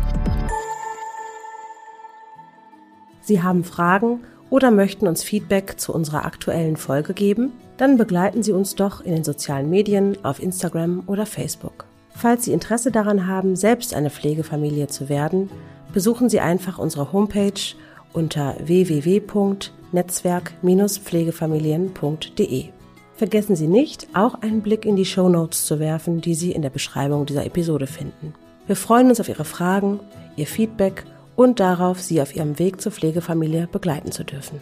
Sie haben Fragen oder möchten uns Feedback zu unserer aktuellen Folge geben? Dann begleiten Sie uns doch in den sozialen Medien auf Instagram oder Facebook. Falls Sie Interesse daran haben, selbst eine Pflegefamilie zu werden, besuchen Sie einfach unsere Homepage unter www.netzwerk-pflegefamilien.de. Vergessen Sie nicht, auch einen Blick in die Show Notes zu werfen, die Sie in der Beschreibung dieser Episode finden. Wir freuen uns auf Ihre Fragen, Ihr Feedback und darauf, Sie auf Ihrem Weg zur Pflegefamilie begleiten zu dürfen.